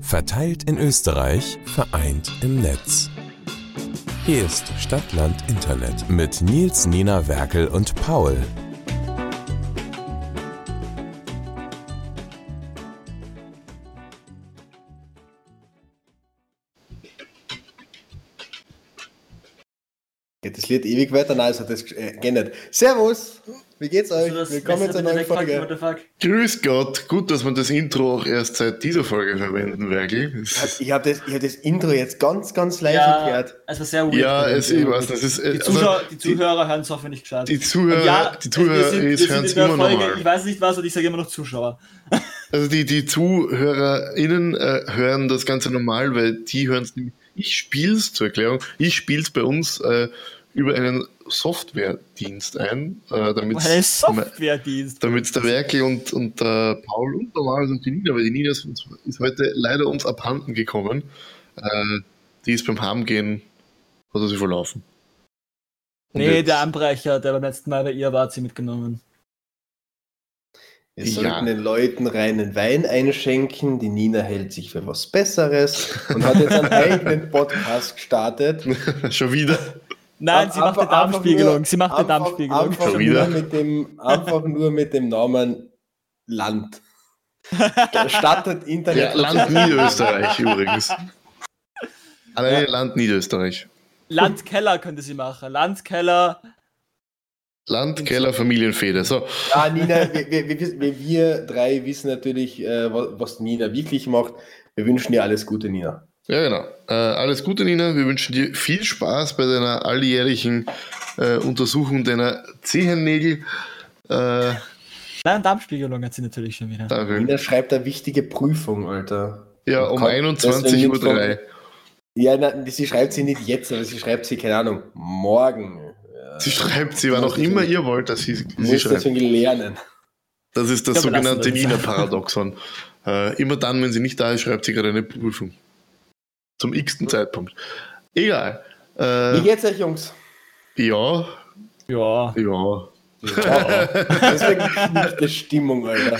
Verteilt in Österreich, vereint im Netz. Hier ist Stadtland Internet mit Nils, Nina, Werkel und Paul. Das Lied ewig weiter? Nein, es hat das äh, geändert. Servus! Wie geht's euch? Also Willkommen zur neuen Folge. Grüß Gott, gut, dass wir das Intro auch erst seit dieser Folge verwenden, Werkel. Ich habe das, ich hab das Intro jetzt ganz, ganz leicht Ja, erklärt. es war sehr weird. Ja, es, ich weiß, das ist, äh, Die also, Zuschauer, die Zuhörer hören es hoffentlich gescheit. die Zuhörer, ja, die Zuhörer wir sind, wir ist, sind hören es immer Folge, normal. Ich weiß nicht was und ich sage immer noch Zuschauer. Also die, die ZuhörerInnen äh, hören das Ganze normal, weil die hören es nämlich. Ich spiel's zur Erklärung, ich spiel's bei uns äh, über einen Softwaredienst ein, äh, damit damit der Werkel und, und der Paul und normalerweise auch die Nina, weil die Nina ist, ist heute leider uns abhanden gekommen. Äh, die ist beim Heimgehen, hat er sie verlaufen. Und Nee, jetzt- der Anbrecher, der beim letzten Mal bei ihr war, hat sie mitgenommen. Wir Ja. sollten den Leuten reinen Wein einschenken. Die Nina hält sich für was Besseres und hat jetzt einen eigenen Podcast gestartet. Schon wieder. Nein, sie macht eine Darmspiegelung. Sie macht eine Darmspiegelung. Einfach nur, mit dem, einfach nur mit dem Namen Land. Startet Internet. Ja, Land Niederösterreich übrigens. Alleine Land Niederösterreich. Landkeller könnte sie machen. Landkeller. Land, Keller, Familienfehde. So, Ja, Nina, wir, wir, wir, wir, drei wissen natürlich, äh, was, was Nina wirklich macht. Wir wünschen dir alles Gute, Nina. Ja genau. Äh, alles Gute, Nina. Wir wünschen dir viel Spaß bei deiner alljährlichen äh, Untersuchung deiner Zehennägel. Äh, Nein, Darmspiegelung hat sie natürlich schon wieder. danke. Nina schreibt eine wichtige Prüfung, Alter. Ja, um Kann- 21.03 das Uhr. Ja, na, sie schreibt sie nicht jetzt, aber sie schreibt sie, keine Ahnung, morgen. Ja, Sie schreibt, sie war noch immer ihr wollt, dass sie, sie muss schreibt. deswegen lernen. Das ist das sogenannte. Nina-Paradoxon. Äh, immer dann, wenn sie nicht da ist, schreibt sie gerade eine Prüfung. Zum x-ten Zeitpunkt. Egal. Wie Äh, geht's euch, Jungs? ja, Ja. ja. Deswegen schlechte Stimmung, Alter.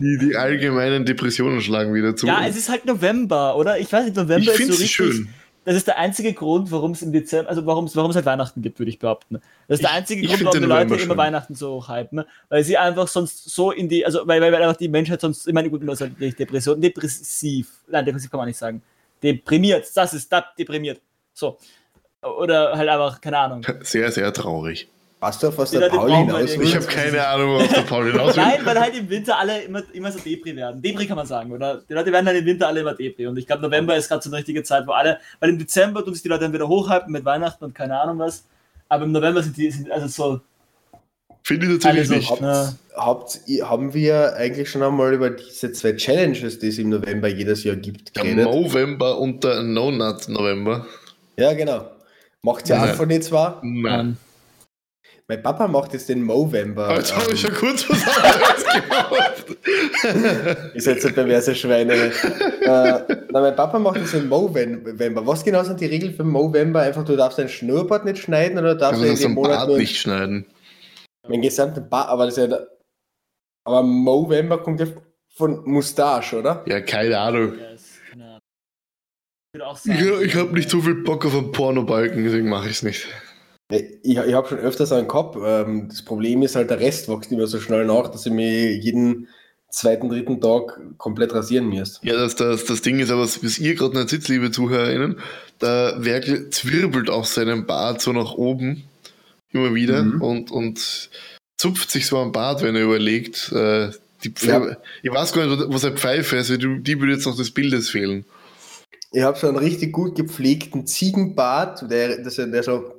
Die, die allgemeinen Depressionen schlagen wieder zu. Ja, es ist halt November, oder? Ich weiß nicht, November ich ist finde so es richtig. schön. Das ist der einzige Grund, warum es im Dezember, also warum es warum es halt Weihnachten gibt, würde ich behaupten. Das ist der Ich- einzige ich Grund, find warum die Leute November immer. Weihnachten so hypen, weil sie einfach sonst so in die, also weil, weil, weil einfach die Menschheit sonst, ich meine, gut, das halt nicht Depression, depressiv, nein, depressiv kann man nicht sagen, deprimiert, das ist das, deprimiert, so. Oder halt einfach, keine Ahnung. Sehr, sehr traurig. Weißt du, auf was der Paul hinaus irgendwie- Ich habe keine Ahnung, worauf der Paul hinaus will. Nein, weil halt im Winter alle immer, immer so Depri werden. Depri kann man sagen, oder? Die Leute werden halt im Winter alle immer Depri. Und ich glaube, November ist gerade so eine richtige Zeit, wo alle, weil im Dezember tun sich die Leute dann wieder hochhypen mit Weihnachten und keine Ahnung was. Aber im November sind die, sind also so, Finde ich tatsächlich Alle nicht. so- Habt, habt, ihr- haben wir eigentlich schon einmal über diese zwei Challenges, die es im November jedes Jahr gibt, Der geredet? November und der No-Nut-November. Ja, genau. Macht ihr Nein. auch von den zwei? Nein. Ähm, Mein Papa macht jetzt den Movember. Jetzt habe ich ähm, schon kurz was anderes gemacht. Ist jetzt ein perverse Schweine. äh, na, mein Papa macht jetzt den Movember. Was genau sind die Regeln für Movember? Einfach, du darfst dein Schnurrbart nicht schneiden oder darfst du in dem Monat Bart nur nicht schneiden. meinen gesamten Bart, aber das ist ja, aber Movember kommt ja von Mustache, oder? Ja, keine Ahnung. Ich ich habe nicht so viel Bock auf einen Pornobalken, deswegen mache ich es nicht. Ich, ich habe schon öfters einen gehabt. Ähm, das Problem ist halt, der Rest wächst immer so schnell nach, dass ich mich jeden zweiten, dritten Tag komplett rasieren müsste. Ja, das, das, das Ding ist aber, was ihr gerade nicht sitzt, liebe ZuhörerInnen, der Werkel zwirbelt auch seinen Bart so nach oben immer wieder Mhm. und, und zupft sich so am Bart, wenn er überlegt, äh, die Pfe Ja. ich weiß gar nicht, was eine Pfeife ist, die, die würde jetzt noch des Bildes fehlen. Ich habe so einen richtig gut gepflegten Ziegenbart, der, das- der so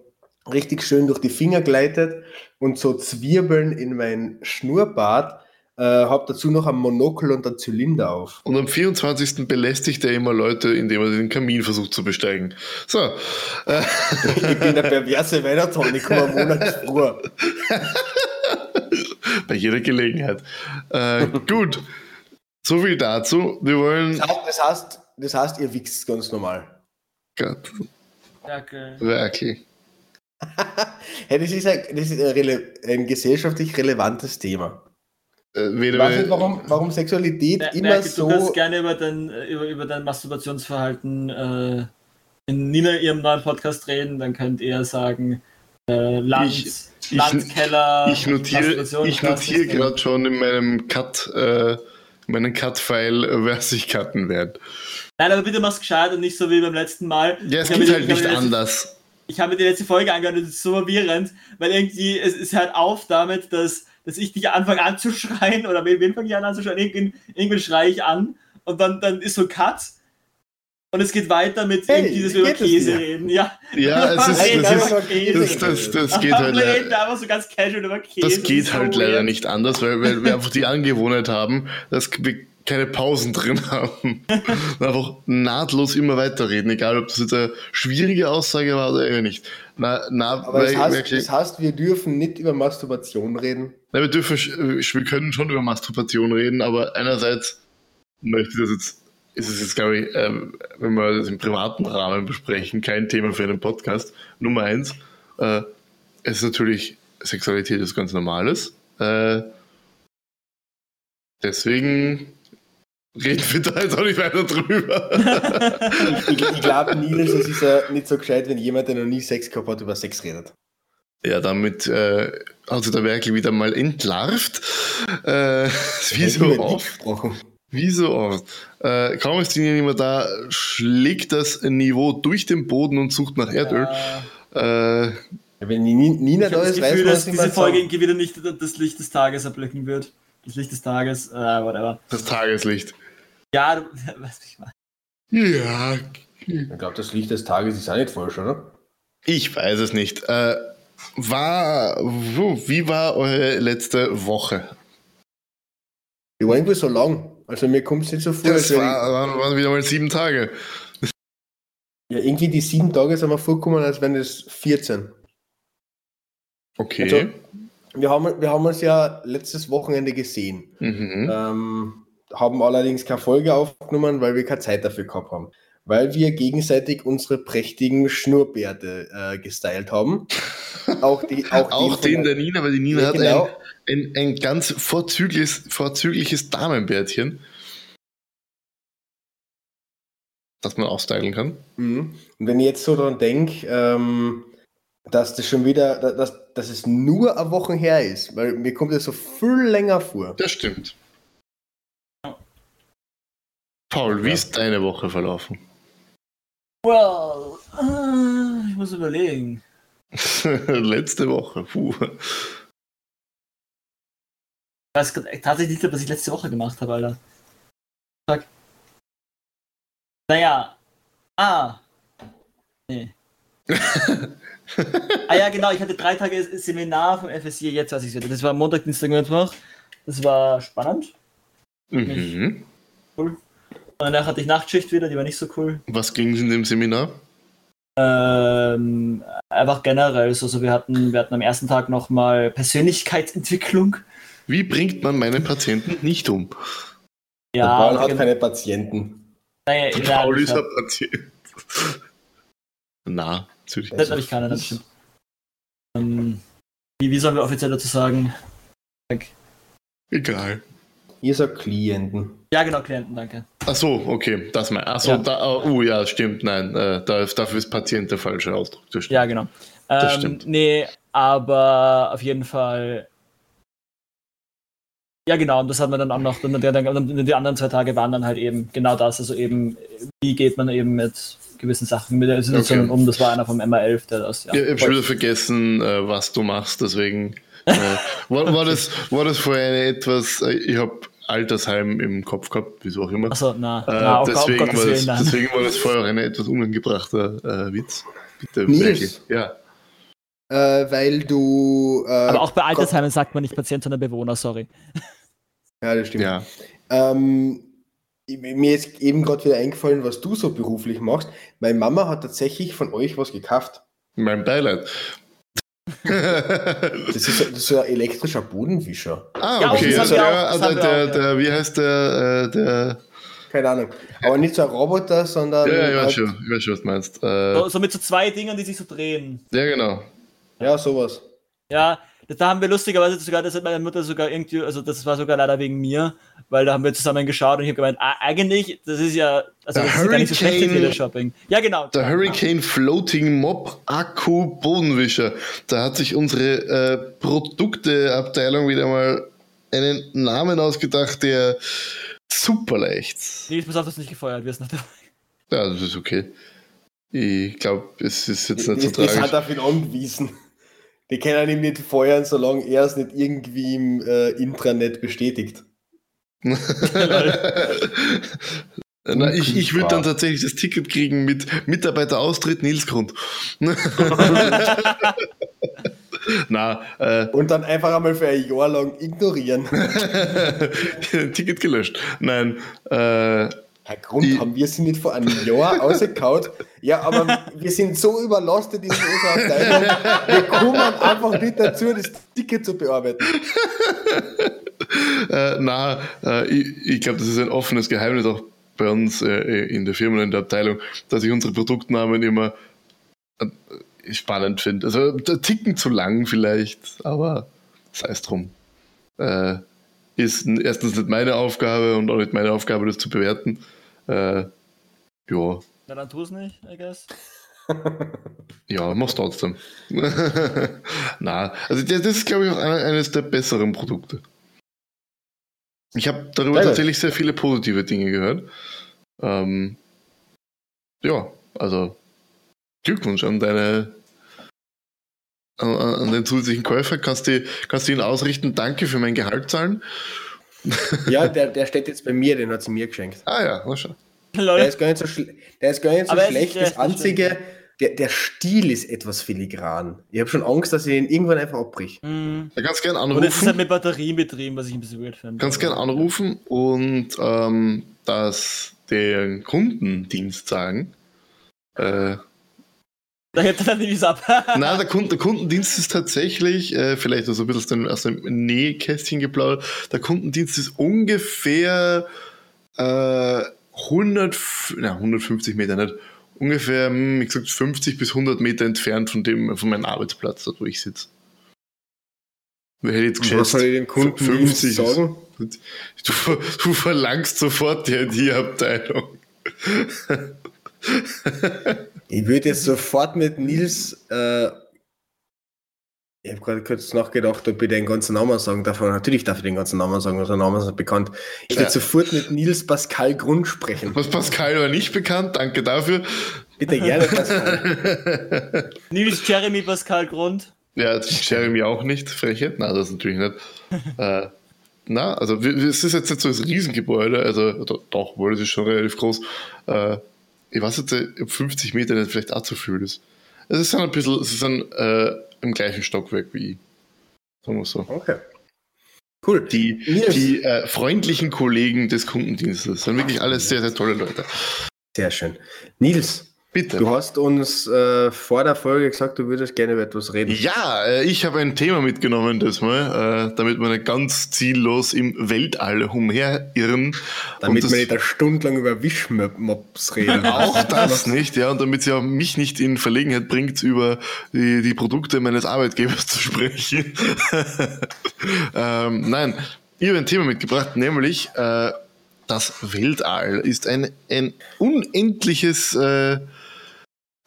richtig schön durch die Finger gleitet und so Zwirbeln in mein Schnurrbart. Äh, habe dazu noch ein Monokel und einen Zylinder auf. Und am 24. belästigt er immer Leute, indem er den Kamin versucht zu besteigen. So, äh, Ich bin der perverse Weihnachtsmann, ich komme einen Monat vor. bei jeder Gelegenheit. Äh, gut, so viel dazu. Wir wollen. Das heißt, das heißt, das heißt ihr wichst ganz normal. Gott, okay. Werkel. Hey, das ist, ein, das ist ein, ein gesellschaftlich relevantes Thema. äh, Ich weder, weiß nicht, warum, warum Sexualität Mer- immer Merkel, so. Du kannst gerne über dein, äh, über, über dein Masturbationsverhalten äh, in Nina ihrem neuen Podcast reden, dann könnt ihr sagen, äh, Land, Ich- ich- Landkeller. ich notiere, ich ich weiß notiere gerade schon in meinem Cut, äh, in meinen Cut-File, äh, wer sich cutten wird. Nein, aber bitte mach's gescheit und nicht so wie beim letzten Mal. Ja, es Ich geht halt ich nicht anders. Ich habe mir die letzte Folge angehört und es ist so verwirrend, weil irgendwie, es, es hört auf damit, dass, dass ich dich anfange anzuschreien oder wen, wen fange ich an anzuschreien? Irgendwen, irgendwen schreie ich an und dann, dann ist so ein Cut und es geht weiter mit Hey, irgendwie, dass wir über Käse reden. Ja, Ja, es ist, Hey, das, nein, ist, das, das, das geht halt wir leider. reden einfach so ganz casual über Käse. Das geht halt so leider weird. nicht anders, weil, weil wir einfach die Angewohnheit haben, dass wir keine Pausen drin haben. Und einfach nahtlos immer weiterreden, egal ob das jetzt eine schwierige Aussage war oder eher nicht. Na, na, Aber es heißt, wirklich, es heißt, wir dürfen nicht über Masturbation reden. na, wir, dürfen, sch- wir können schon über Masturbation reden, aber einerseits möchte ich das jetzt, ist es jetzt, glaube ich, ähm, wenn wir das im privaten Rahmen besprechen, kein Thema für einen Podcast. Nummer eins, äh, es ist natürlich, Sexualität ist ganz Normales. Äh, deswegen reden wir da jetzt auch nicht weiter drüber. Ich, ich glaube, Nils, es ist ja nicht so gescheit, wenn jemand, der noch nie Sex gehabt hat, über Sex redet. ja, damit äh, hat sich der Werkel wieder mal entlarvt. Äh, wie so oft. Wie so oft. Äh, kaum ist die nicht mehr da, schlägt das Niveau durch den Boden und sucht nach Erdöl. Ja. Äh, Wenn die Nina Ich da habe das ist, weiß Gefühl, man, dass diese Folge sagen. irgendwie wieder nicht das Licht des Tages erblicken wird. Das Licht des Tages, äh, whatever. das Tageslicht. Ja, du weißt, ich meine. Ja, Ich glaube, das Licht des Tages ist auch nicht falsch, oder? ich weiß es nicht. Äh, war, wo- wie war eure letzte Woche? Die war irgendwie so lang. Also mir kommt es nicht so vor. Das war, waren, waren wieder mal sieben Tage. ja, irgendwie die sieben Tage sind mir vorgekommen, als wären es 14. Okay. Also, wir, haben, wir haben uns ja letztes Wochenende gesehen. mhm. Ähm, haben allerdings keine Folge aufgenommen, weil wir keine Zeit dafür gehabt haben. Weil wir gegenseitig unsere prächtigen Schnurrbärte äh, gestylt haben. Auch, die, auch, Auch den der- Nina, weil die Nina Ja, hat genau. ein, ein, ein ganz vorzügliches, vorzügliches Damenbärtchen. Das man auch stylen kann. Mhm. Und wenn ich jetzt so daran denke, ähm, dass das schon wieder, da- dass, dass es nur eine Woche her ist, weil mir kommt das so viel länger vor. Das stimmt. Paul, wie Ja. ist deine Woche verlaufen? Well, äh, ich muss überlegen. Letzte Woche. Puh. Ich weiß tatsächlich nicht, was ich letzte Woche gemacht habe, Alter. Fuck. Naja. Ah. Nee. ah ja, genau, ich hatte drei Tage Seminar vom FSI, jetzt weiß ich es wieder. Das war Montag, Dienstag, Mittwoch. Das war spannend. Mhm. Cool. Und danach hatte ich Nachtschicht wieder, die war nicht so cool. Was ging es in dem Seminar? Ähm, einfach generell. So, so wir, hatten, wir hatten am ersten Tag nochmal Persönlichkeitsentwicklung. Wie bringt man meine Patienten nicht um? Der Ja, Paul hat genau. keine Patienten. Naja, ja, Paul ich ist ein Patient. Na, natürlich. Das habe ich keinen, das stimmt. Ähm, wie, wie sollen wir offiziell dazu sagen? Egal. Ihr sagt Klienten. Ja, genau, Klienten, danke. Ach so, okay, das mein. Ach so, Ja. da, oh ja, stimmt, nein, äh, da, dafür ist Patient der falsche Ausdruck. Das. Ja, genau. Das Ähm, stimmt. Nee, aber auf jeden Fall. Ja, genau, und das hat man dann auch noch, dann, dann, die anderen zwei Tage waren dann halt eben genau das, also eben, wie geht man eben mit gewissen Sachen mit der Situation Okay. um, das war einer vom MA11, der das, ja. Ja, ich habe schon wieder vergessen, äh, was du machst, deswegen äh, war, war, das, war das vorher eine etwas, äh, ich habe Altersheim im Kopf gehabt, wieso auch immer. Achso, na, Äh, na, deswegen, Gott, war das, Willen, deswegen war das vorher ein etwas unangebrachter äh, Witz. Bitte, Nils. Ja. Äh, weil du. Äh, Aber auch bei Altersheimen sagt man nicht Patient, sondern Bewohner, sorry. Ja, das stimmt. ja. Ähm, mir ist eben gerade wieder eingefallen, was du so beruflich machst. Meine Mama hat tatsächlich von euch was gekauft. Mein Beileid. Das ist, das ist so ein elektrischer Bodenwischer. ah, okay. Also, ja, auch, also haben wir der, auch, ja. der, wie heißt der, äh, der, Keine Ahnung. Aber nicht so ein Roboter, sondern. ja, ja, ich weiß halt- schon, ich weiß schon, was du meinst. Äh, So, so mit so zwei Dingen, die sich so drehen. ja, genau. Ja, sowas. Ja, Da haben wir lustigerweise sogar, das hat meine Mutter sogar irgendwie, also das war sogar leider wegen mir, weil da haben wir zusammen geschaut und ich habe gemeint, ah, eigentlich, das ist ja, also Der das ist gar nicht so schlecht Hurricane- Teleshopping. Ja, genau. Der Hurricane Floating Mop Akku Bodenwischer. Da hat sich unsere äh, Produkteabteilung wieder mal einen Namen ausgedacht, der super leicht. Nee, pass auf, dass du nicht gefeuert wirst. Nach der Ja, das ist okay. Ich glaube, es ist jetzt nicht so Die, die sind tragisch. auf ihn angewiesen. Die können ihn nicht feuern, solange er es nicht irgendwie im äh, Intranet bestätigt. Na, ich ich würde dann tatsächlich das Ticket kriegen mit Mitarbeiteraustritt Nils Grund. Na, äh, Und dann einfach einmal für ein Jahr lang ignorieren. Ticket gelöscht. Nein, äh, Herr Grund, Die- haben wir sie nicht vor einem Jahr ausgekaut? Ja, aber wir sind so überlastet in unserer Abteilung, wir kommen einfach nicht dazu, das Ticket zu bearbeiten. Äh, na, äh, ich, ich glaube, das ist ein offenes Geheimnis auch bei uns äh, in der Firma und in der Abteilung, dass ich unsere Produktnamen immer äh, spannend finde. Also Ticken zu lang vielleicht, aber sei es drum. Äh, ist erstens nicht meine Aufgabe und auch nicht meine Aufgabe, das zu bewerten. Äh, ja, Na, dann tu es nicht, I guess. ja, mach's trotzdem. Na, also das ist, glaube ich, auch ein- eines der besseren Produkte. Ich habe darüber gut. tatsächlich sehr viele positive Dinge gehört. Ähm, ja, also Glückwunsch an deine an, an den zusätzlichen Käufer. Kannst du kannst du ihn ausrichten, danke für mein Gehalt zahlen. Ja, der, der steht jetzt bei mir, den hat sie mir geschenkt. Ah ja, na schon. Der ist gar nicht so, schle der ist gar nicht so Aber ist schlecht. Das Einzige, der, der Stil ist etwas filigran. Ich habe schon Angst, dass ich ihn irgendwann einfach abbrich. Mhm. Da kannst gern Und es ist anrufen. halt mit Batterien betrieben, was ich ein bisschen weird finde. Kannst gern anrufen und ähm, das den Kundendienst sagen. Äh, Da hebt er dann nicht ab. Nein, der, Kunden, der Kundendienst ist tatsächlich, äh, vielleicht so ein bisschen aus dem, aus dem Nähkästchen geplaudert, der Kundendienst ist ungefähr äh, 100, f- na, 150 Meter nicht, ungefähr, hm, wie gesagt, 50 bis 100 Meter entfernt von, dem, von meinem Arbeitsplatz, dort wo ich sitze. Wer hätte jetzt was geschätzt? soll ich den Kundendienst 50 sagen? Du, du verlangst sofort die IT-Abteilung. Ich würde jetzt sofort mit Nils, äh, ich habe gerade kurz nachgedacht, ob ich den ganzen Namen sagen darf. Aber natürlich darf ich den ganzen Namen sagen, der Name ist nicht bekannt. Ich würde Ja. sofort mit Nils Pascal Grund sprechen. Was Pascal war nicht bekannt, danke dafür. Bitte gerne, Pascal. Nils Jeremy Pascal Grund. Ja, Jeremy auch nicht, Frechheit. Nein, das natürlich nicht. äh, na, also es ist jetzt nicht so das Riesengebäude, also do- doch, wohl, es ist schon relativ groß. Äh, ich weiß äh, ob 50 Meter nicht vielleicht auch zu viel ist. Es ist dann ein bisschen, es ist dann äh, im gleichen Stockwerk wie ich. Sagen wir so. Okay. Cool. Die, Nils. die äh, freundlichen Kollegen des Kundendienstes sind wirklich alles sehr, sehr tolle Leute. Sehr schön. Nils, Bitte. du hast uns äh, vor der Folge gesagt, du würdest gerne über etwas reden. Ja, äh, ich habe ein Thema mitgenommen das mal, äh, damit wir nicht ganz ziellos im Weltall umherirren. Damit wir nicht eine Stunde lang über Wischmops reden. Auch das nicht, ja, und damit sie auch mich nicht in Verlegenheit bringt, über die, die Produkte meines Arbeitgebers zu sprechen. ähm, nein, ich habe ein Thema mitgebracht, nämlich äh, das Weltall ist ein, ein unendliches äh,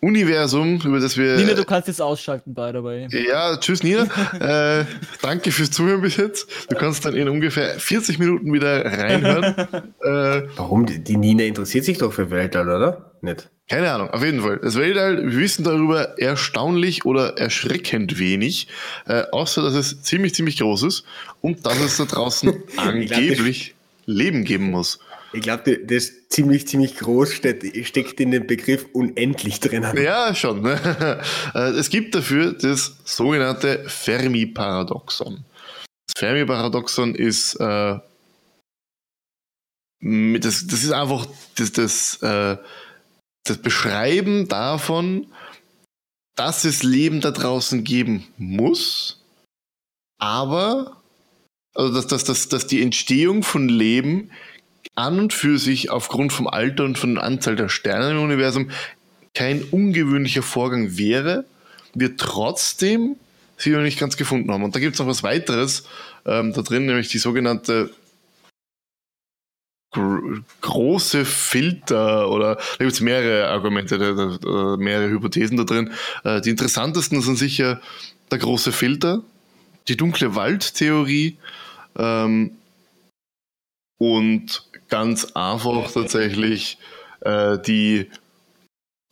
Universum, über das wir. Nina, du kannst jetzt ausschalten, by the way. Ja, tschüss Nina. äh, danke fürs Zuhören bis jetzt. Du kannst dann in ungefähr 40 Minuten wieder reinhören. äh, Warum? Die, Nina interessiert sich doch für Weltall, oder? Nicht. keine Ahnung, auf jeden Fall. Das Weltall, wir wissen darüber erstaunlich oder erschreckend wenig, äh, außer dass es ziemlich, ziemlich groß ist und dass es da draußen angeblich Leben geben muss. Ich glaube, das ziemlich, ziemlich groß steckt in dem Begriff unendlich drinnen. Ja, schon. ne? Äh, es gibt dafür das sogenannte Fermi-Paradoxon. Das Fermi-Paradoxon ist, äh, das, das ist einfach das, das, äh, das Beschreiben davon, dass es Leben da draußen geben muss, aber, also dass, dass, dass, dass die Entstehung von Leben an und für sich aufgrund vom Alter und von der Anzahl der Sterne im Universum kein ungewöhnlicher Vorgang wäre, wir trotzdem sie noch nicht ganz gefunden haben. Und da gibt es noch was weiteres ähm, da drin, nämlich die sogenannte gr große Filter oder da gibt es mehrere Argumente, da, da, mehrere Hypothesen da drin. Äh, die interessantesten sind sicher der große Filter, die dunkle Waldtheorie ähm, und ganz einfach tatsächlich äh, die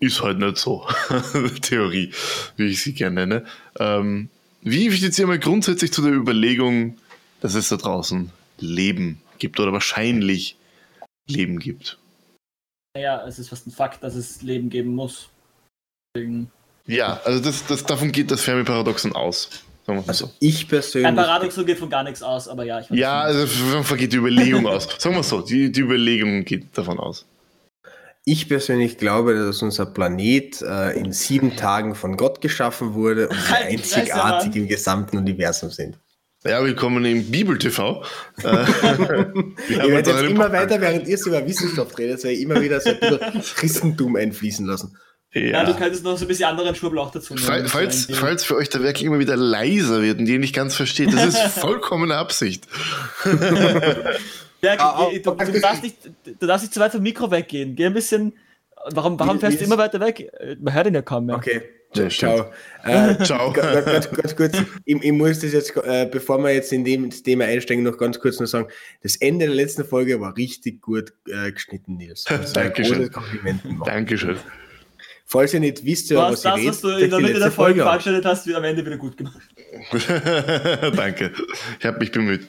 ist halt nicht so Theorie, wie ich sie gerne nenne. Ähm, wie steht ihr mal grundsätzlich zu der Überlegung, dass es da draußen Leben gibt oder wahrscheinlich Leben gibt? Naja, es ist fast ein Fakt, dass es Leben geben muss. Deswegen ja, also das, das, davon geht das Fermi-Paradoxon aus. Also so. ich persönlich. Ein Paradoxon geht von gar nichts aus, aber ja, ich weiß Ja, also davon geht die Überlegung aus. Sagen wir so, die, die Überlegung geht davon aus. Ich persönlich glaube, dass unser Planet äh, in sieben Tagen von Gott geschaffen wurde und wir halt einzigartig im gesamten Universum sind. Ja, willkommen im Bibel-TV. Äh, ihr werdet jetzt immer weiter, während ihr über Wissenschaft redet, ich immer wieder so ein bisschen Christentum einfließen lassen. Ja. ja, du könntest noch so ein bisschen anderen Schwurbel auch dazu nehmen. Falls, falls für euch der Werk immer wieder leiser wird und ihr nicht ganz versteht, das ist vollkommene Absicht. ja, ah, du, du, darfst nicht, du darfst nicht zu weit vom Mikro weggehen. Geh ein bisschen. Warum, warum fährst du immer weiter weg? Man hört ihn ja kaum mehr. Okay. Ja, ciao. Äh, ciao. Ganz, ganz, kurz, ich, ich, muss das jetzt, äh, bevor wir jetzt in dem Thema einsteigen, noch ganz kurz noch sagen: Das Ende der letzten Folge war richtig gut äh, geschnitten, Nils. Dankeschön. Dankeschön. Falls ihr nicht wisst, du was das, redet, was du in der Mitte der Folge verabschiedet hast, wird am Ende wieder gut gemacht. Danke. Ich habe mich bemüht.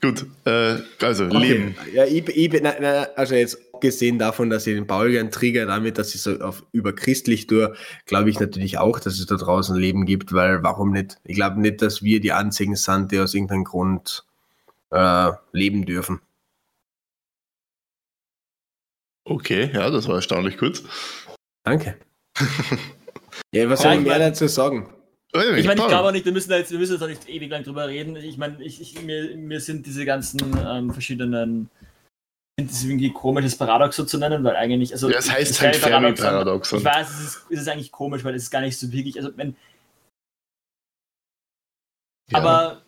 Gut, äh, also okay. Leben. Ja, ich, ich, na, na, also jetzt abgesehen davon, dass ich den Paul gern trigger damit, dass ich so auf, über christlich tue, glaube ich natürlich auch, dass es da draußen Leben gibt, weil warum nicht? Ich glaube nicht, dass wir die einzigen sind, die aus irgendeinem Grund äh, leben dürfen. Okay, ja, das war erstaunlich kurz. Danke. ja, was soll ich mehr dazu sagen? Ich meine, ich glaube auch nicht, wir müssen da jetzt, wir müssen jetzt auch nicht ewig lang drüber reden. Ich meine, ich, ich, mir, mir sind diese ganzen ähm, verschiedenen, ich finde es irgendwie komisch, das Paradoxon zu nennen, weil eigentlich, also. Ja, das heißt halt Fermi-Paradoxon. Ich weiß, es ist, es ist eigentlich komisch, weil es ist gar nicht so wirklich, also wenn. Ja. Aber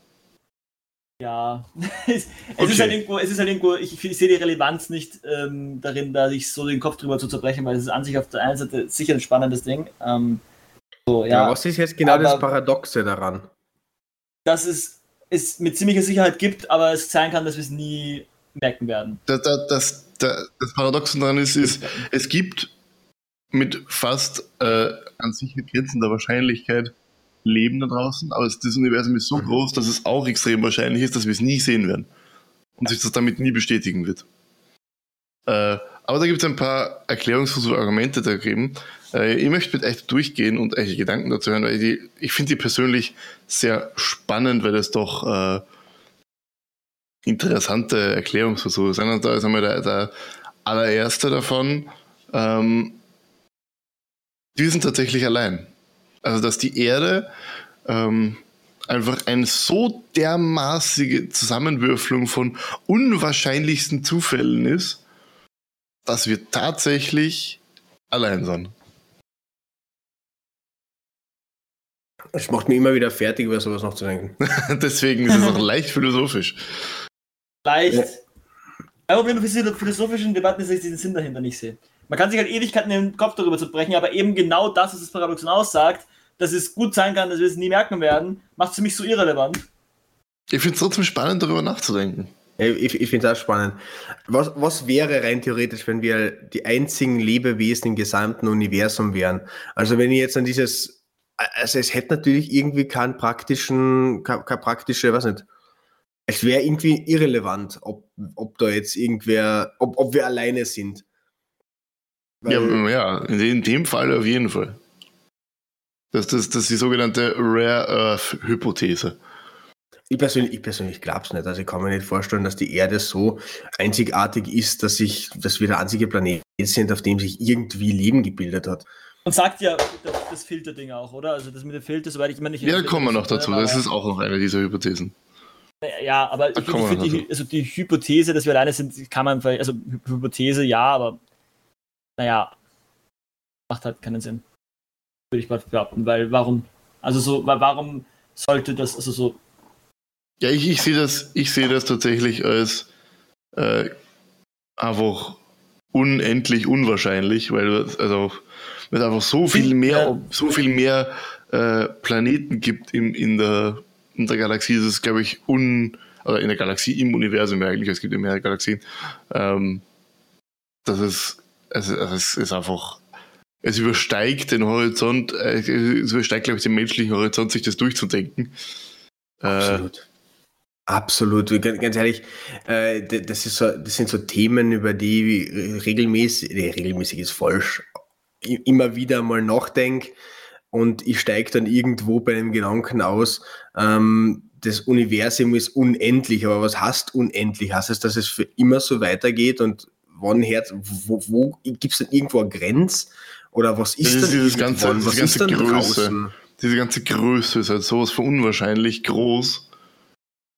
ja, es, okay. ist halt irgendwo, es ist halt irgendwo, ich, ich sehe die Relevanz nicht ähm, darin, da sich so den Kopf drüber zu zerbrechen, weil es ist an sich auf der einen Seite sicher ein spannendes Ding. Ähm, so, ja. ja. was ist jetzt genau das Paradoxe daran? Dass es es mit ziemlicher Sicherheit gibt, aber es sein kann, dass wir es nie merken werden. Das, das, das, das Paradoxon daran ist, ist, es gibt mit fast äh, an sich grenzender Wahrscheinlichkeit Leben da draußen, aber das Universum ist so groß, dass es auch extrem wahrscheinlich ist, dass wir es nie sehen werden und sich das damit nie bestätigen wird. Äh, aber da gibt es ein paar Erklärungsversuche, Argumente dagegen. Äh, ich möchte mit echt durchgehen und echte Gedanken dazu hören, weil ich, ich finde die persönlich sehr spannend, weil das doch äh, interessante Erklärungsversuche sind. Und da ist einmal der, der allererste davon. Ähm, wir sind tatsächlich allein. Also, dass die Erde ähm, einfach eine so dermaßige Zusammenwürfelung von unwahrscheinlichsten Zufällen ist, dass wir tatsächlich allein sind. Es macht mich immer wieder fertig, über sowas noch zu denken. Deswegen ist es auch leicht philosophisch. Leicht. Ja. Ein Problem mit philosophischen Debatten ist, dass ich den Sinn dahinter nicht sehe. Man kann sich halt Ewigkeiten in den Kopf darüber zu brechen, aber eben genau das, was das Paradoxon aussagt, dass es gut sein kann, dass wir es nie merken werden, macht es für mich so irrelevant. Ich finde es trotzdem spannend, darüber nachzudenken. Ich, ich finde es auch spannend. Was, was wäre rein theoretisch, wenn wir die einzigen Lebewesen im gesamten Universum wären? Also wenn ich jetzt an dieses, also es hätte natürlich irgendwie keinen praktischen, keine, keine praktische, was nicht, es wäre irgendwie irrelevant, ob, ob da jetzt irgendwer, ob, ob wir alleine sind. Weil, ja, ja, in dem Fall auf jeden Fall. Das, das, das ist die sogenannte Rare Earth Hypothese. Ich persönlich, ich persönlich glaube es nicht. Also ich kann mir nicht vorstellen, dass die Erde so einzigartig ist, dass, ich, dass wir der einzige Planet sind, auf dem sich irgendwie Leben gebildet hat. Man sagt ja das, das Filterding auch, oder? Also das mit dem Filter, soweit ich meine, ich. Ja, kommen wir noch dazu. Das ist auch noch eine dieser Hypothesen. Ja, aber ich finde die, also die Hypothese, dass wir alleine sind, kann man, also Hypothese ja, aber naja, macht halt keinen Sinn würde ich mal behaupten, weil warum Also so, warum sollte das, also so. Ja, ich, ich sehe das, ich sehe das tatsächlich als äh, einfach unendlich unwahrscheinlich, weil also weil es einfach so viel mehr, so viel mehr äh, Planeten gibt im, in, der, in der Galaxie. Das ist, glaube ich, un, oder in der Galaxie, im Universum eigentlich, es gibt ja mehrere Galaxien. Ähm, das ist, es, es ist einfach, es übersteigt den Horizont, äh, es übersteigt, glaube ich, den menschlichen Horizont, sich das durchzudenken. Absolut. Äh, Absolut, ganz ehrlich, äh, das, ist so, das sind so Themen, über die regelmäßig, nee, regelmäßig ist falsch, immer wieder mal nachdenke und ich steige dann irgendwo bei einem Gedanken aus, ähm, das Universum ist unendlich, aber was heißt unendlich? Heißt es, dass es für immer so weitergeht und wann hört, wo, wo gibt es denn irgendwo eine Grenze? Oder was ist, das ist dieses ganze, was ganze ist dann Größe, draußen? Diese ganze Größe ist halt sowas von unwahrscheinlich groß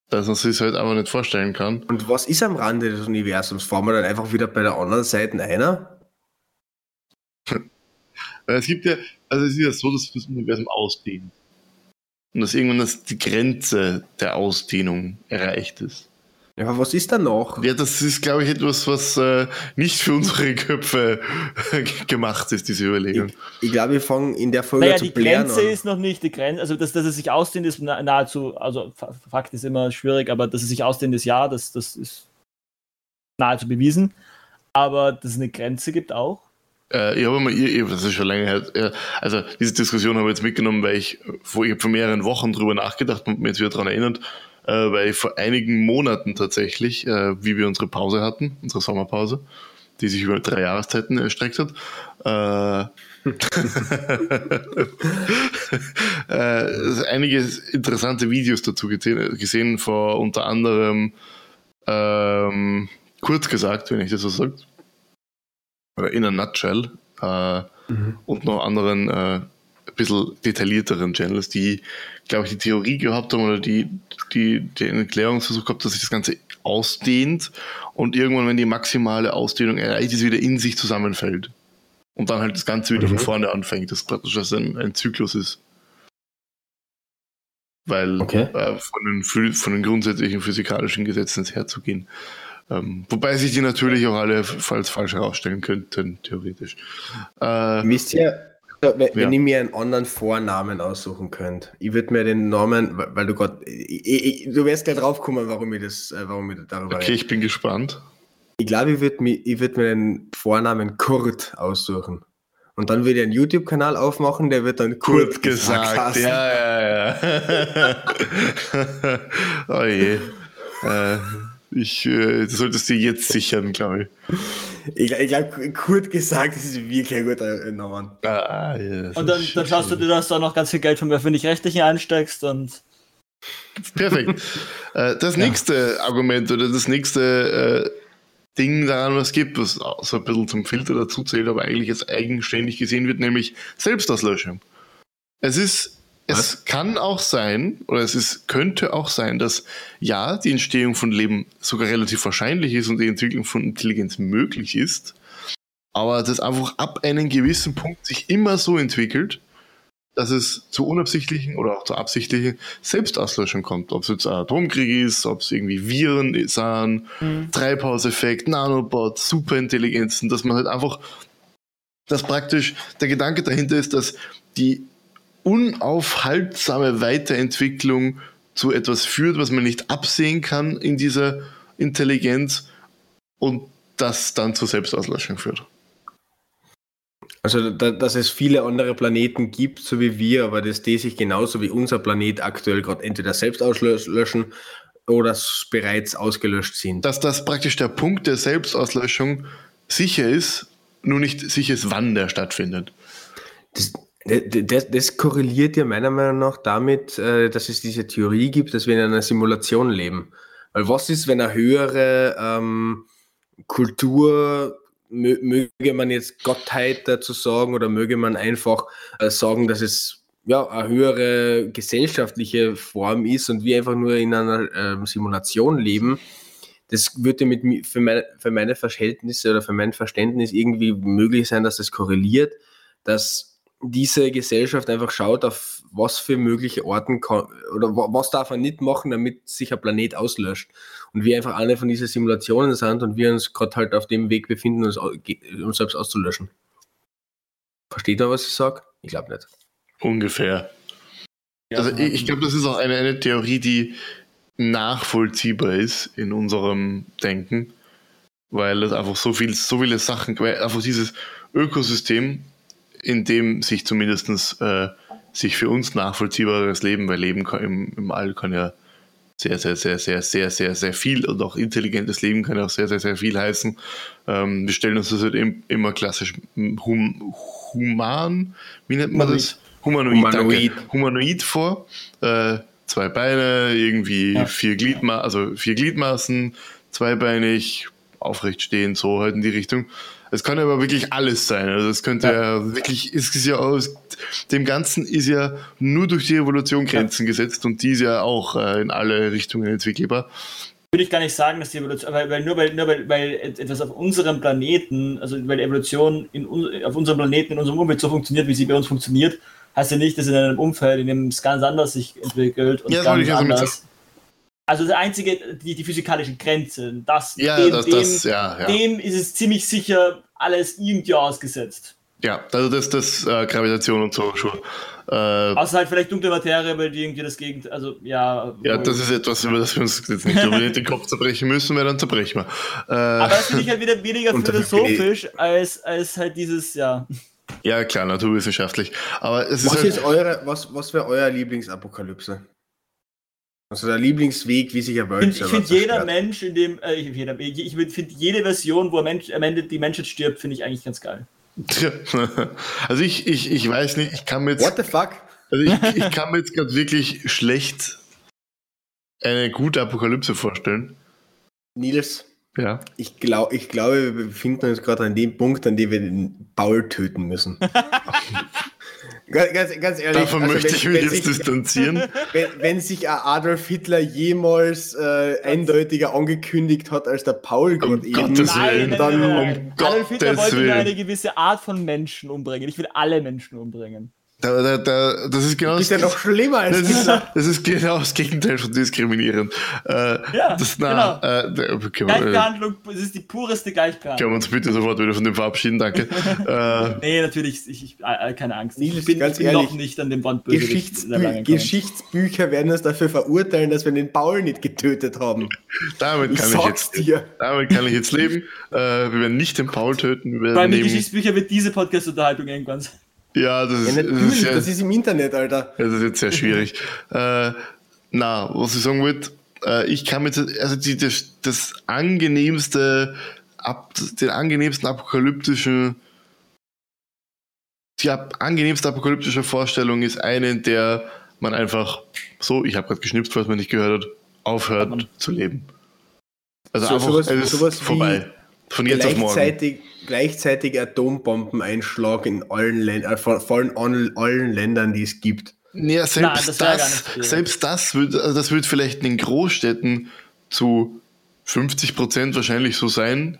dass man sich halt einfach nicht vorstellen kann. Und was ist am Rande des Universums? Fahren wir dann einfach wieder bei der anderen Seite einer? es gibt ja, also es ist ja so, dass das Universum ausdehnt. Und dass irgendwann das die Grenze der Ausdehnung erreicht ist. Ja, aber was ist da noch? Ja, das ist, glaube ich, etwas, was äh, nicht für unsere Köpfe gemacht ist, diese Überlegung. Ich, ich glaube, wir fangen in der Folge naja, zu die Grenze an. ist noch nicht die Grenze, also dass, dass es sich ausdehnt, ist nahezu, also Fakt ist immer schwierig, aber dass es sich ausdehnt ist ja, das, das ist nahezu bewiesen. Aber dass es eine Grenze gibt auch. Äh, ich habe mal, ich, das ist schon lange her, also diese Diskussion habe ich jetzt mitgenommen, weil ich vor, ich vor mehreren Wochen drüber nachgedacht und mir jetzt wieder daran erinnert, äh, weil vor einigen Monaten tatsächlich, äh, wie wir unsere Pause hatten, unsere Sommerpause, die sich über drei Jahreszeiten erstreckt hat, äh, äh, einige interessante Videos dazu gesehen, vor unter anderem ähm, kurz gesagt, wenn ich das so sage, oder in a nutshell, äh, mhm. und noch anderen äh, bisschen detaillierteren Channels, die, glaube ich, die Theorie gehabt haben oder die, die den Erklärungsversuch gehabt, dass sich das Ganze ausdehnt und irgendwann, wenn die maximale Ausdehnung erreicht ist, wieder in sich zusammenfällt. Und dann halt das Ganze wieder mhm. von vorne anfängt, dass praktisch ein, ein Zyklus ist. Weil okay. äh, von, den, von den grundsätzlichen physikalischen Gesetzen herzugehen. Ähm, wobei sich die natürlich auch alle falls falsch herausstellen könnten, theoretisch. Äh, Wisst ihr, wenn, ja. wenn ich mir einen anderen Vornamen aussuchen könnte, ich würde mir den Namen, weil du gerade, du wirst gleich drauf kommen, warum ich das, äh, warum ich darüber Okay, rede. ich bin gespannt. Ich glaube, ich würde mir, würd mir den Vornamen Kurt aussuchen. Und dann würde ich einen YouTube-Kanal aufmachen, der wird dann Kurt, Kurt gesagt. gesagt ja, ja, ja. oh je. Äh, ich, äh, du solltest dir jetzt sichern, glaube ich. Ich, ich glaube, kurz gesagt, das ist wirklich ein guter Name. Ah, ja, und dann, dann schaust du dir, dass du auch noch ganz viel Geld vom Öffentlich-Rechtlichen einsteckst und. Perfekt. Äh, das ja. nächste Argument oder das nächste äh, Ding daran, was gibt, was so ein bisschen zum Filter dazu zählt, aber eigentlich jetzt eigenständig gesehen wird, nämlich Selbstauslöschung. Es ist es kann auch sein, oder es ist, könnte auch sein, dass ja, die Entstehung von Leben sogar relativ wahrscheinlich ist und die Entwicklung von Intelligenz möglich ist, aber das einfach ab einem gewissen Punkt sich immer so entwickelt, dass es zu unabsichtlichen oder auch zu absichtlichen Selbstauslöschung kommt. Ob es jetzt ein Atomkrieg ist, ob es irgendwie Viren sind, mhm. Treibhauseffekt, Nanobots, Superintelligenzen, dass man halt einfach, dass praktisch der Gedanke dahinter ist, dass die unaufhaltsame Weiterentwicklung zu etwas führt, was man nicht absehen kann in dieser Intelligenz und das dann zur Selbstauslöschung führt. Also, da, dass es viele andere Planeten gibt, so wie wir, aber dass die sich genauso wie unser Planet aktuell gerade entweder selbst auslöschen oder bereits ausgelöscht sind. Dass das praktisch der Punkt der Selbstauslöschung sicher ist, nur nicht sicher ist, wann der stattfindet. Das, das, das, korreliert ja meiner Meinung nach damit, äh, dass es diese Theorie gibt, dass wir in einer Simulation leben. Weil was ist, wenn eine höhere ähm, Kultur, möge man jetzt Gottheit dazu sagen oder möge man einfach äh, sagen, dass es ja, eine höhere gesellschaftliche Form ist und wir einfach nur in einer ähm, Simulation leben, das würde mit, für, meine, für meine Verhältnisse oder für mein Verständnis irgendwie möglich sein, dass das korreliert, dass diese Gesellschaft einfach schaut, auf was für mögliche Orten kann, oder wa- was darf man nicht machen, damit sich ein Planet auslöscht. Und wir einfach eine von diesen Simulationen sind und wir uns gerade halt auf dem Weg befinden, uns, uns selbst auszulöschen. Versteht ihr, was ich sage? Ich glaube nicht. Ungefähr. Also ich, ich glaube, das ist auch eine, eine Theorie, die nachvollziehbar ist in unserem Denken, weil es einfach so viel, so viele Sachen, einfach dieses Ökosystem, in dem sich zumindest äh, sich für uns nachvollziehbares Leben, weil Leben kann, im, im All kann ja sehr, sehr, sehr, sehr, sehr, sehr, sehr viel und auch intelligentes Leben kann ja auch sehr, sehr, sehr viel heißen. Ähm, wir stellen uns das halt im, immer klassisch hum, human, wie nennt man das? Humanoid, Humanoid. Humanoid vor. Äh, zwei Beine, irgendwie Ja. vier Gliedma also vier Gliedmaßen, zweibeinig, aufrecht stehen, so halt in die Richtung. Es kann aber wirklich alles sein. Also es könnte ja, wirklich, es ist ja aus dem Ganzen ist ja nur durch die Evolution Grenzen gesetzt und die ist ja auch äh, in alle Richtungen entwickelbar. Würde ich gar nicht sagen, dass die Evolution, weil, weil nur weil, nur weil, weil etwas auf unserem Planeten, also weil die Evolution in, auf unserem Planeten, in unserem Umfeld so funktioniert, wie sie bei uns funktioniert, heißt ja nicht, dass in einem Umfeld, in dem es ganz anders sich entwickelt und Ja, ganz anders. Also das einzige, die, die physikalischen Grenzen, das, Ja, dem, das, dem, das, ja, ja. dem ist es ziemlich sicher alles irgendwie ausgesetzt. Ja, also das, das äh, Gravitation und so schon. Äh, Außer halt vielleicht dunkle Materie, weil die irgendwie das Gegend, also ja. ja, das ist etwas, über das wir uns jetzt nicht unbedingt den Kopf zerbrechen müssen, weil dann zerbrechen wir. Äh, Aber das finde ich halt wieder weniger philosophisch als, als halt dieses, ja. ja, klar, naturwissenschaftlich. Aber es ist Was halt, ist eure, was, was wäre euer Lieblingsapokalypse? Also der Lieblingsweg, wie sich eine Welt Ich finde find jeder. Mensch, in dem, äh, ich, jeder, ich, ich finde jede Version, wo ein Mensch, am Ende die Menschheit stirbt, finde ich eigentlich ganz geil. also ich, ich, ich weiß nicht, ich kann mir jetzt, What the fuck? also ich, ich kann mir jetzt gerade wirklich schlecht eine gute Apokalypse vorstellen. Nils, Ja. ich, glaub, ich glaube, wir befinden uns gerade an dem Punkt, an dem wir den Paul töten müssen. ganz, ganz, ehrlich, Davon also möchte wenn- ich mich jetzt sich, distanzieren. wenn, wenn sich Adolf Hitler jemals äh, eindeutiger angekündigt hat als der Paul gerade eben, Gottes Willen. dann um Adolf Hitler Gottes wollte nur Willen. eine gewisse Art von Menschen umbringen. Ich will alle Menschen umbringen. Da, da, da, das ist genau ist ja das, noch schlimmer als das, ist, das ist genau das Gegenteil von diskriminieren. Äh, Ja, das, na, äh, wir, äh, Gleichbehandlung, es ist die pureste Gleichbehandlung. können wir uns bitte sofort wieder von dem verabschieden, danke. äh, Nee, natürlich, ich, ich, äh, keine Angst. Ich bin, ganz ich bin ehrlich, noch nicht an dem Band Geschichtsbü langen Geschichtsbücher werden uns dafür verurteilen, dass wir den Paul nicht getötet haben. damit, Ich kann ich sag's jetzt, dir. damit kann ich jetzt leben. Äh, wir werden nicht den Paul töten. Bei den Geschichtsbüchern wird diese Podcast-Unterhaltung irgendwann sein. Ja, das ist, Ja, das, ist sehr, das ist im Internet, Alter. das ist jetzt sehr schwierig. äh, na, was ich sagen wollte, äh, ich kann mit, also die, das, das angenehmste, ab, den angenehmsten apokalyptischen, die ab, angenehmste apokalyptische Vorstellung ist eine, in der man einfach so, ich habe gerade geschnipst, falls man nicht gehört hat, aufhört zu leben. Also So- einfach, sowas- es ist vorbei. Von jetzt auf morgen. Gleichzeitig, Atombombeneinschlag in allen Ländern, vor, vor allem allen Ländern, die es gibt. Ja, selbst Nein, das das, selbst das wird, also das wird vielleicht in den Großstädten zu 50 Prozent wahrscheinlich so sein,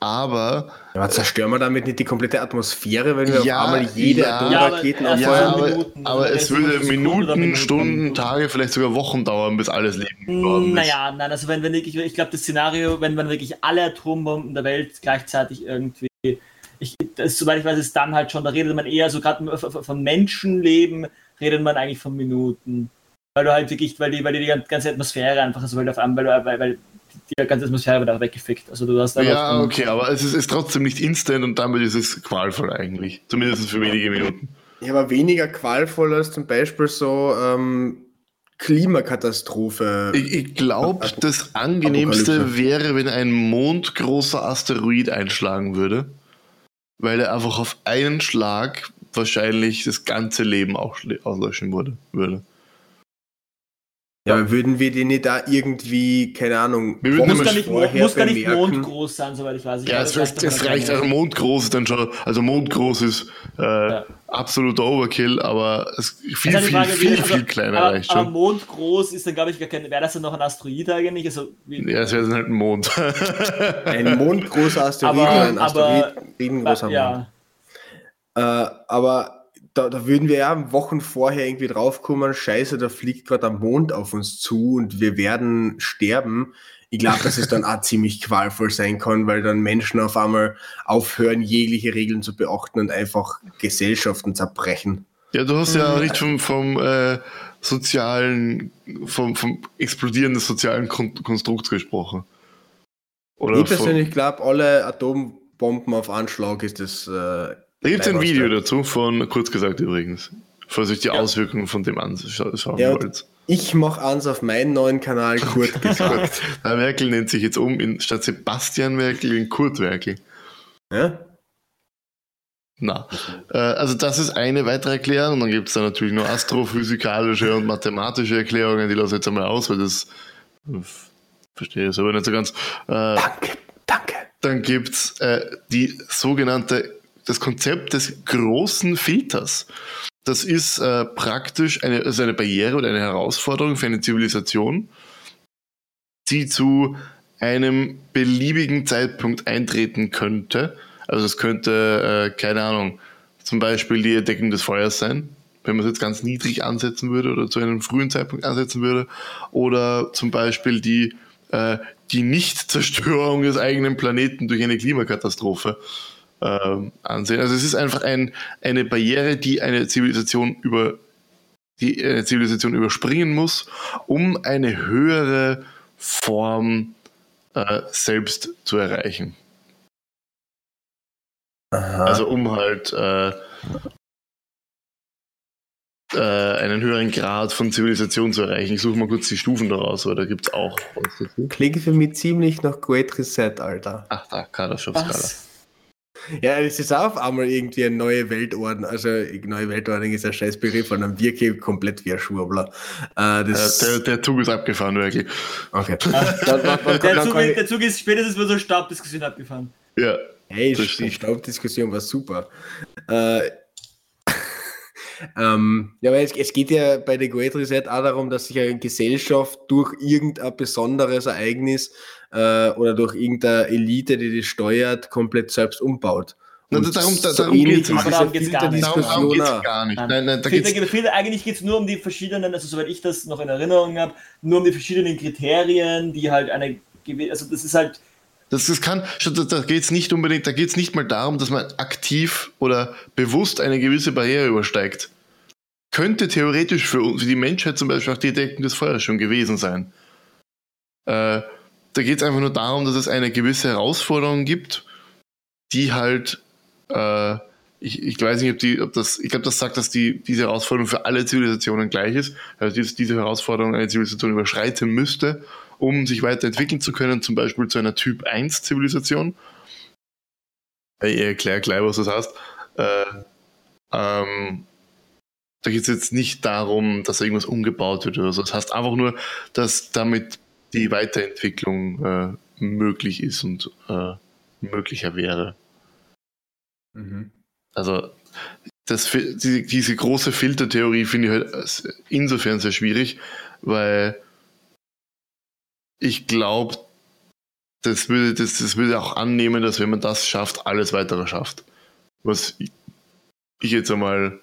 aber Ja, aber zerstören wir damit nicht die komplette Atmosphäre, wenn wir Ja, auf einmal jede ja. Atomraketen Ja, aber- ja, abfeuern? aber, Minuten, aber also es würde Minuten, Minuten. Stunden, Tage, vielleicht sogar Wochen dauern, bis alles Leben geworden ist. Naja, nein, also wenn, wenn wirklich, ich glaube, das Szenario, wenn man wirklich alle Atombomben der Welt gleichzeitig irgendwie, ich, das, soweit ich weiß, ist dann halt schon, da redet man eher so gerade von Menschenleben, redet man eigentlich von Minuten. Weil du halt wirklich, weil die, weil die, die ganze Atmosphäre einfach, also weil auf einmal, weil, weil, weil die ganze Atmosphäre wird auch weggefickt. Also du hast Ja, okay, aber es ist, ist trotzdem nicht instant und damit ist es qualvoll eigentlich. Zumindest für wenige Minuten. Ja, aber weniger qualvoll als zum Beispiel so ähm, Klimakatastrophe. Ich, ich glaube, Apo- das angenehmste wäre, wenn ein mondgroßer Asteroid einschlagen würde, weil er einfach auf einen Schlag wahrscheinlich das ganze Leben auch auslöschen würde. würde. Ja, aber würden wir die nicht da irgendwie, keine Ahnung, Wir würden muss gar nicht, muss gar nicht mondgroß sein, soweit ich weiß. Ich Ja, es, reicht es aber reicht, also mondgroß ist dann schon, also mondgroß ist äh, absoluter Overkill, aber es viel, viel, Frage, wie- viel, also, viel kleiner aber, reicht aber schon. mondgroß ist dann, glaube ich, gar kein, wäre das dann noch ein Asteroid eigentlich? Also, wie, Ja, es wäre dann halt ein Mond. Ein mondgroßer Asteroid Aber- oder ein aber- Asteroid, riesengroßer Mond. ja. Äh, aber da, da würden wir ja Wochen vorher irgendwie draufkommen, scheiße, da fliegt gerade am Mond auf uns zu und wir werden sterben. Ich glaube, dass es dann auch ziemlich qualvoll sein kann, weil dann Menschen auf einmal aufhören, jegliche Regeln zu beachten und einfach Gesellschaften zerbrechen. Ja, du hast ja nicht vom, vom äh, sozialen, vom, vom Explodieren des sozialen Kon Konstrukts gesprochen. Oder ich persönlich glaube, alle Atombomben auf Anschlag ist das. Äh, da gibt es ein Video dazu von, kurz gesagt übrigens, falls euch die ja. Auswirkungen von dem anschauen ja, wollt. Ich mache eins auf meinen neuen Kanal, Kurt gesagt. Herr Merkel nennt sich jetzt um in, statt Sebastian Merkel in Kurt Merkel. Ja? Na, äh, also das ist eine weitere Erklärung und dann gibt es da natürlich noch astrophysikalische und mathematische Erklärungen, die lasse ich jetzt einmal aus, weil das äh, verstehe ich aber nicht so ganz. Äh, danke, danke. Dann gibt es äh, die sogenannte, das Konzept des großen Filters. Das ist äh, praktisch eine, also eine Barriere oder eine Herausforderung für eine Zivilisation, die zu einem beliebigen Zeitpunkt eintreten könnte also es könnte, äh, keine Ahnung, zum Beispiel die Entdeckung des Feuers sein, wenn man es jetzt ganz niedrig ansetzen würde oder zu einem frühen Zeitpunkt ansetzen würde. Oder zum Beispiel die, äh, die Nichtzerstörung des eigenen Planeten durch eine Klimakatastrophe äh, ansehen. Also es ist einfach ein, eine Barriere, die eine Zivilisation über die eine Zivilisation überspringen muss, um eine höhere Form äh, selbst zu erreichen. Aha. Also um halt äh, äh, einen höheren Grad von Zivilisation zu erreichen. Ich suche mal kurz die Stufen daraus, weil da gibt es auch. Klingt für mich ziemlich nach Great Reset, Alter. Ach, da, Kaderstoffskala. Ja, es ist auch auf einmal irgendwie eine neue Weltordnung. Also, neue Weltordnung ist ein scheiß Begriff, und dann wirke komplett wie ein Schwurbler. Äh, der, der, Zug ist abgefahren, wirklich. Okay. dann, dann, dann, der, Zug, der, Zug, ist spätestens bei so einer Stabdiskussion abgefahren. Ja. Hey, die Staubdiskussion war super. Äh, ähm, ja, weil es, es, geht ja bei der Great Reset auch darum, dass sich eine Gesellschaft durch irgendein besonderes Ereignis äh, oder durch irgendeine Elite, die das steuert, komplett selbst umbaut. Und also darum, da, so darum geht es gar nicht. Darum geht's gar nicht. Nein, nein, da geht's viel, eigentlich geht es nur um die verschiedenen, also soweit ich das noch in Erinnerung habe, nur um die verschiedenen Kriterien, die halt eine, also das ist halt das, das kann, da geht es nicht unbedingt, da geht es nicht mal darum, dass man aktiv oder bewusst eine gewisse Barriere übersteigt. Könnte theoretisch für, für die Menschheit zum Beispiel auch die Entdeckung des Feuers schon gewesen sein. Äh, da geht es einfach nur darum, dass es eine gewisse Herausforderung gibt, die halt, äh, ich, ich weiß nicht, ob, die, ob das, ich glaube, das sagt, dass die, diese Herausforderung für alle Zivilisationen gleich ist, also diese, diese Herausforderung eine Zivilisation überschreiten müsste um sich weiterentwickeln zu können, zum Beispiel zu einer Typ 1 Zivilisation. Ich erkläre gleich, was das heißt. Äh, ähm, da geht es jetzt nicht darum, dass irgendwas umgebaut wird oder so. Das heißt einfach nur, dass damit die Weiterentwicklung äh, möglich ist und äh, möglicher wäre. Mhm. Also das, die, diese große Filtertheorie finde ich halt insofern sehr schwierig, weil ich glaube, das würde, das, das würde auch annehmen, dass wenn man das schafft, alles weitere schafft. Was ich jetzt einmal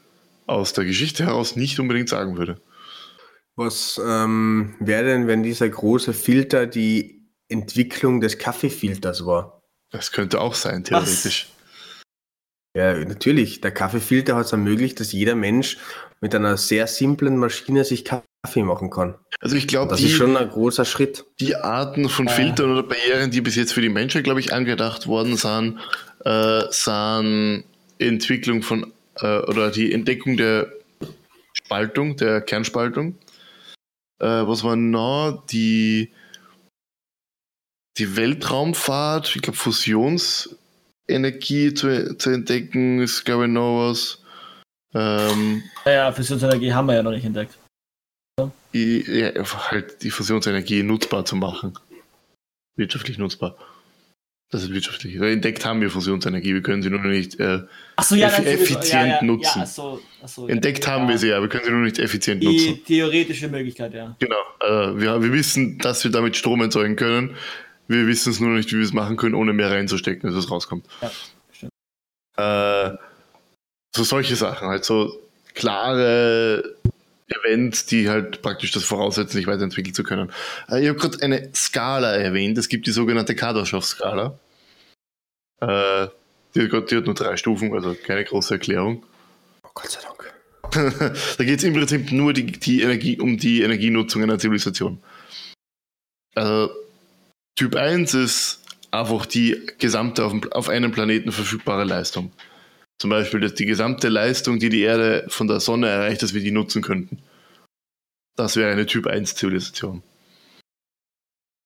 aus der Geschichte heraus nicht unbedingt sagen würde. Was ähm, wäre denn, wenn dieser große Filter die Entwicklung des Kaffeefilters war? Das könnte auch sein, theoretisch. Was? Ja, natürlich. Der Kaffeefilter hat es ermöglicht, dass jeder Mensch mit einer sehr simplen Maschine sich Kaffee machen kann. Also ich glaube, das die, ist schon ein großer Schritt. Die Arten von Filtern oder Barrieren, die bis jetzt für die Menschheit, glaube ich, angedacht worden sind, äh, sind Entwicklung von äh, oder die Entdeckung der Spaltung, der Kernspaltung. Äh, was war noch? Die, die Weltraumfahrt, ich glaube Fusionsenergie zu, zu entdecken, ist glaube ich noch was. Ähm, ja, Fusionsenergie haben wir ja noch nicht entdeckt ja, halt die Fusionsenergie nutzbar zu machen. Wirtschaftlich nutzbar. Das ist wirtschaftlich. Entdeckt haben wir Fusionsenergie, wir können sie nur noch nicht äh, so, ja, eff effizient ja, ja, nutzen. Entdeckt haben wir sie ja, wir können sie nur nicht effizient die nutzen. Die theoretische Möglichkeit, ja. Genau. Äh, wir, wir wissen, dass wir damit Strom erzeugen können. Wir wissen es nur noch nicht, wie wir es machen können, ohne mehr reinzustecken, dass es rauskommt. Ja, stimmt. Äh, so solche Sachen, halt so klare Event, die halt praktisch das voraussetzen, sich weiterentwickeln zu können. Äh, ich habe gerade eine Skala erwähnt. Es gibt die sogenannte Kardaschow-Skala. Äh, die, die hat nur drei Stufen, also keine große Erklärung. Oh, Gott sei Dank. da geht es im Prinzip nur die, die Energie, um die Energienutzung einer Zivilisation. Also Typ 1 ist einfach die gesamte auf, auf einem Planeten verfügbare Leistung. Zum Beispiel dass die gesamte Leistung, die die Erde von der Sonne erreicht, dass wir die nutzen könnten. Das wäre eine Typ 1 Zivilisation.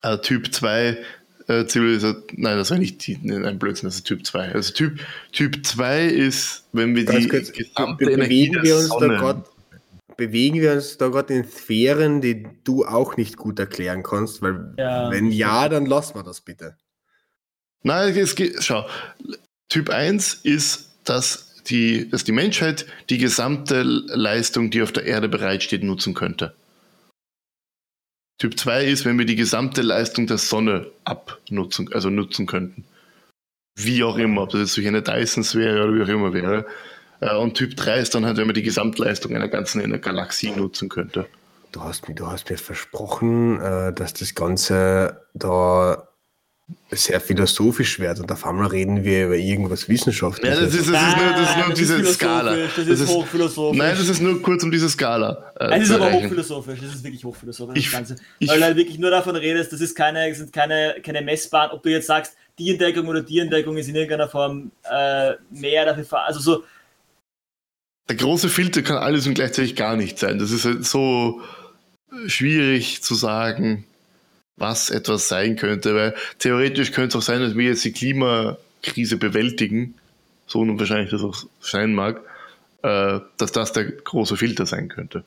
Also Typ 2 äh, Zivilisation, nein, das war nicht die, nein, ein Blödsinn, das ist Typ 2. Also Typ, typ 2 ist, wenn wir die kurz, gesamte be- Energie bewegen der wir uns da Sonne- grad, bewegen wir uns da gerade in Sphären, die du auch nicht gut erklären kannst, weil Ja. wenn ja, dann lassen wir das bitte. Nein, es geht, schau. Typ 1 ist, dass die, dass die Menschheit die gesamte Leistung, die auf der Erde bereitsteht, nutzen könnte. Typ 2 ist, wenn wir die gesamte Leistung der Sonne abnutzen, also nutzen könnten. Wie auch immer, ob das jetzt durch eine Dyson-Sphäre oder wie auch immer wäre. Äh, Und Typ 3 ist dann halt, wenn man die Gesamtleistung einer ganzen einer Galaxie nutzen könnte. Du hast mir, du hast mir versprochen, äh, dass das Ganze da sehr philosophisch wird und auf einmal reden wir über irgendwas Ja, Wissenschaftliches. das ist, das ist nur, das ist nur Ah, das diese ist Skala. philosophisch, Das ist hochphilosophisch. nein, das ist nur kurz um diese Skala. äh, Es ist aber erreichen. hochphilosophisch, das ist wirklich hochphilosophisch, Ich- das Ganze. ich- Weil du halt wirklich nur davon redest, das ist keine, sind keine, keine Messbaren, ob du jetzt sagst, die Entdeckung oder die Entdeckung ist in irgendeiner Form äh, mehr dafür, also so, Der große Filter kann alles und gleichzeitig gar nicht sein. Das ist halt so schwierig zu sagen, was etwas sein könnte, weil theoretisch könnte es auch sein, dass wir jetzt die Klimakrise bewältigen, so unwahrscheinlich das auch sein mag, äh, dass das der große Filter sein könnte.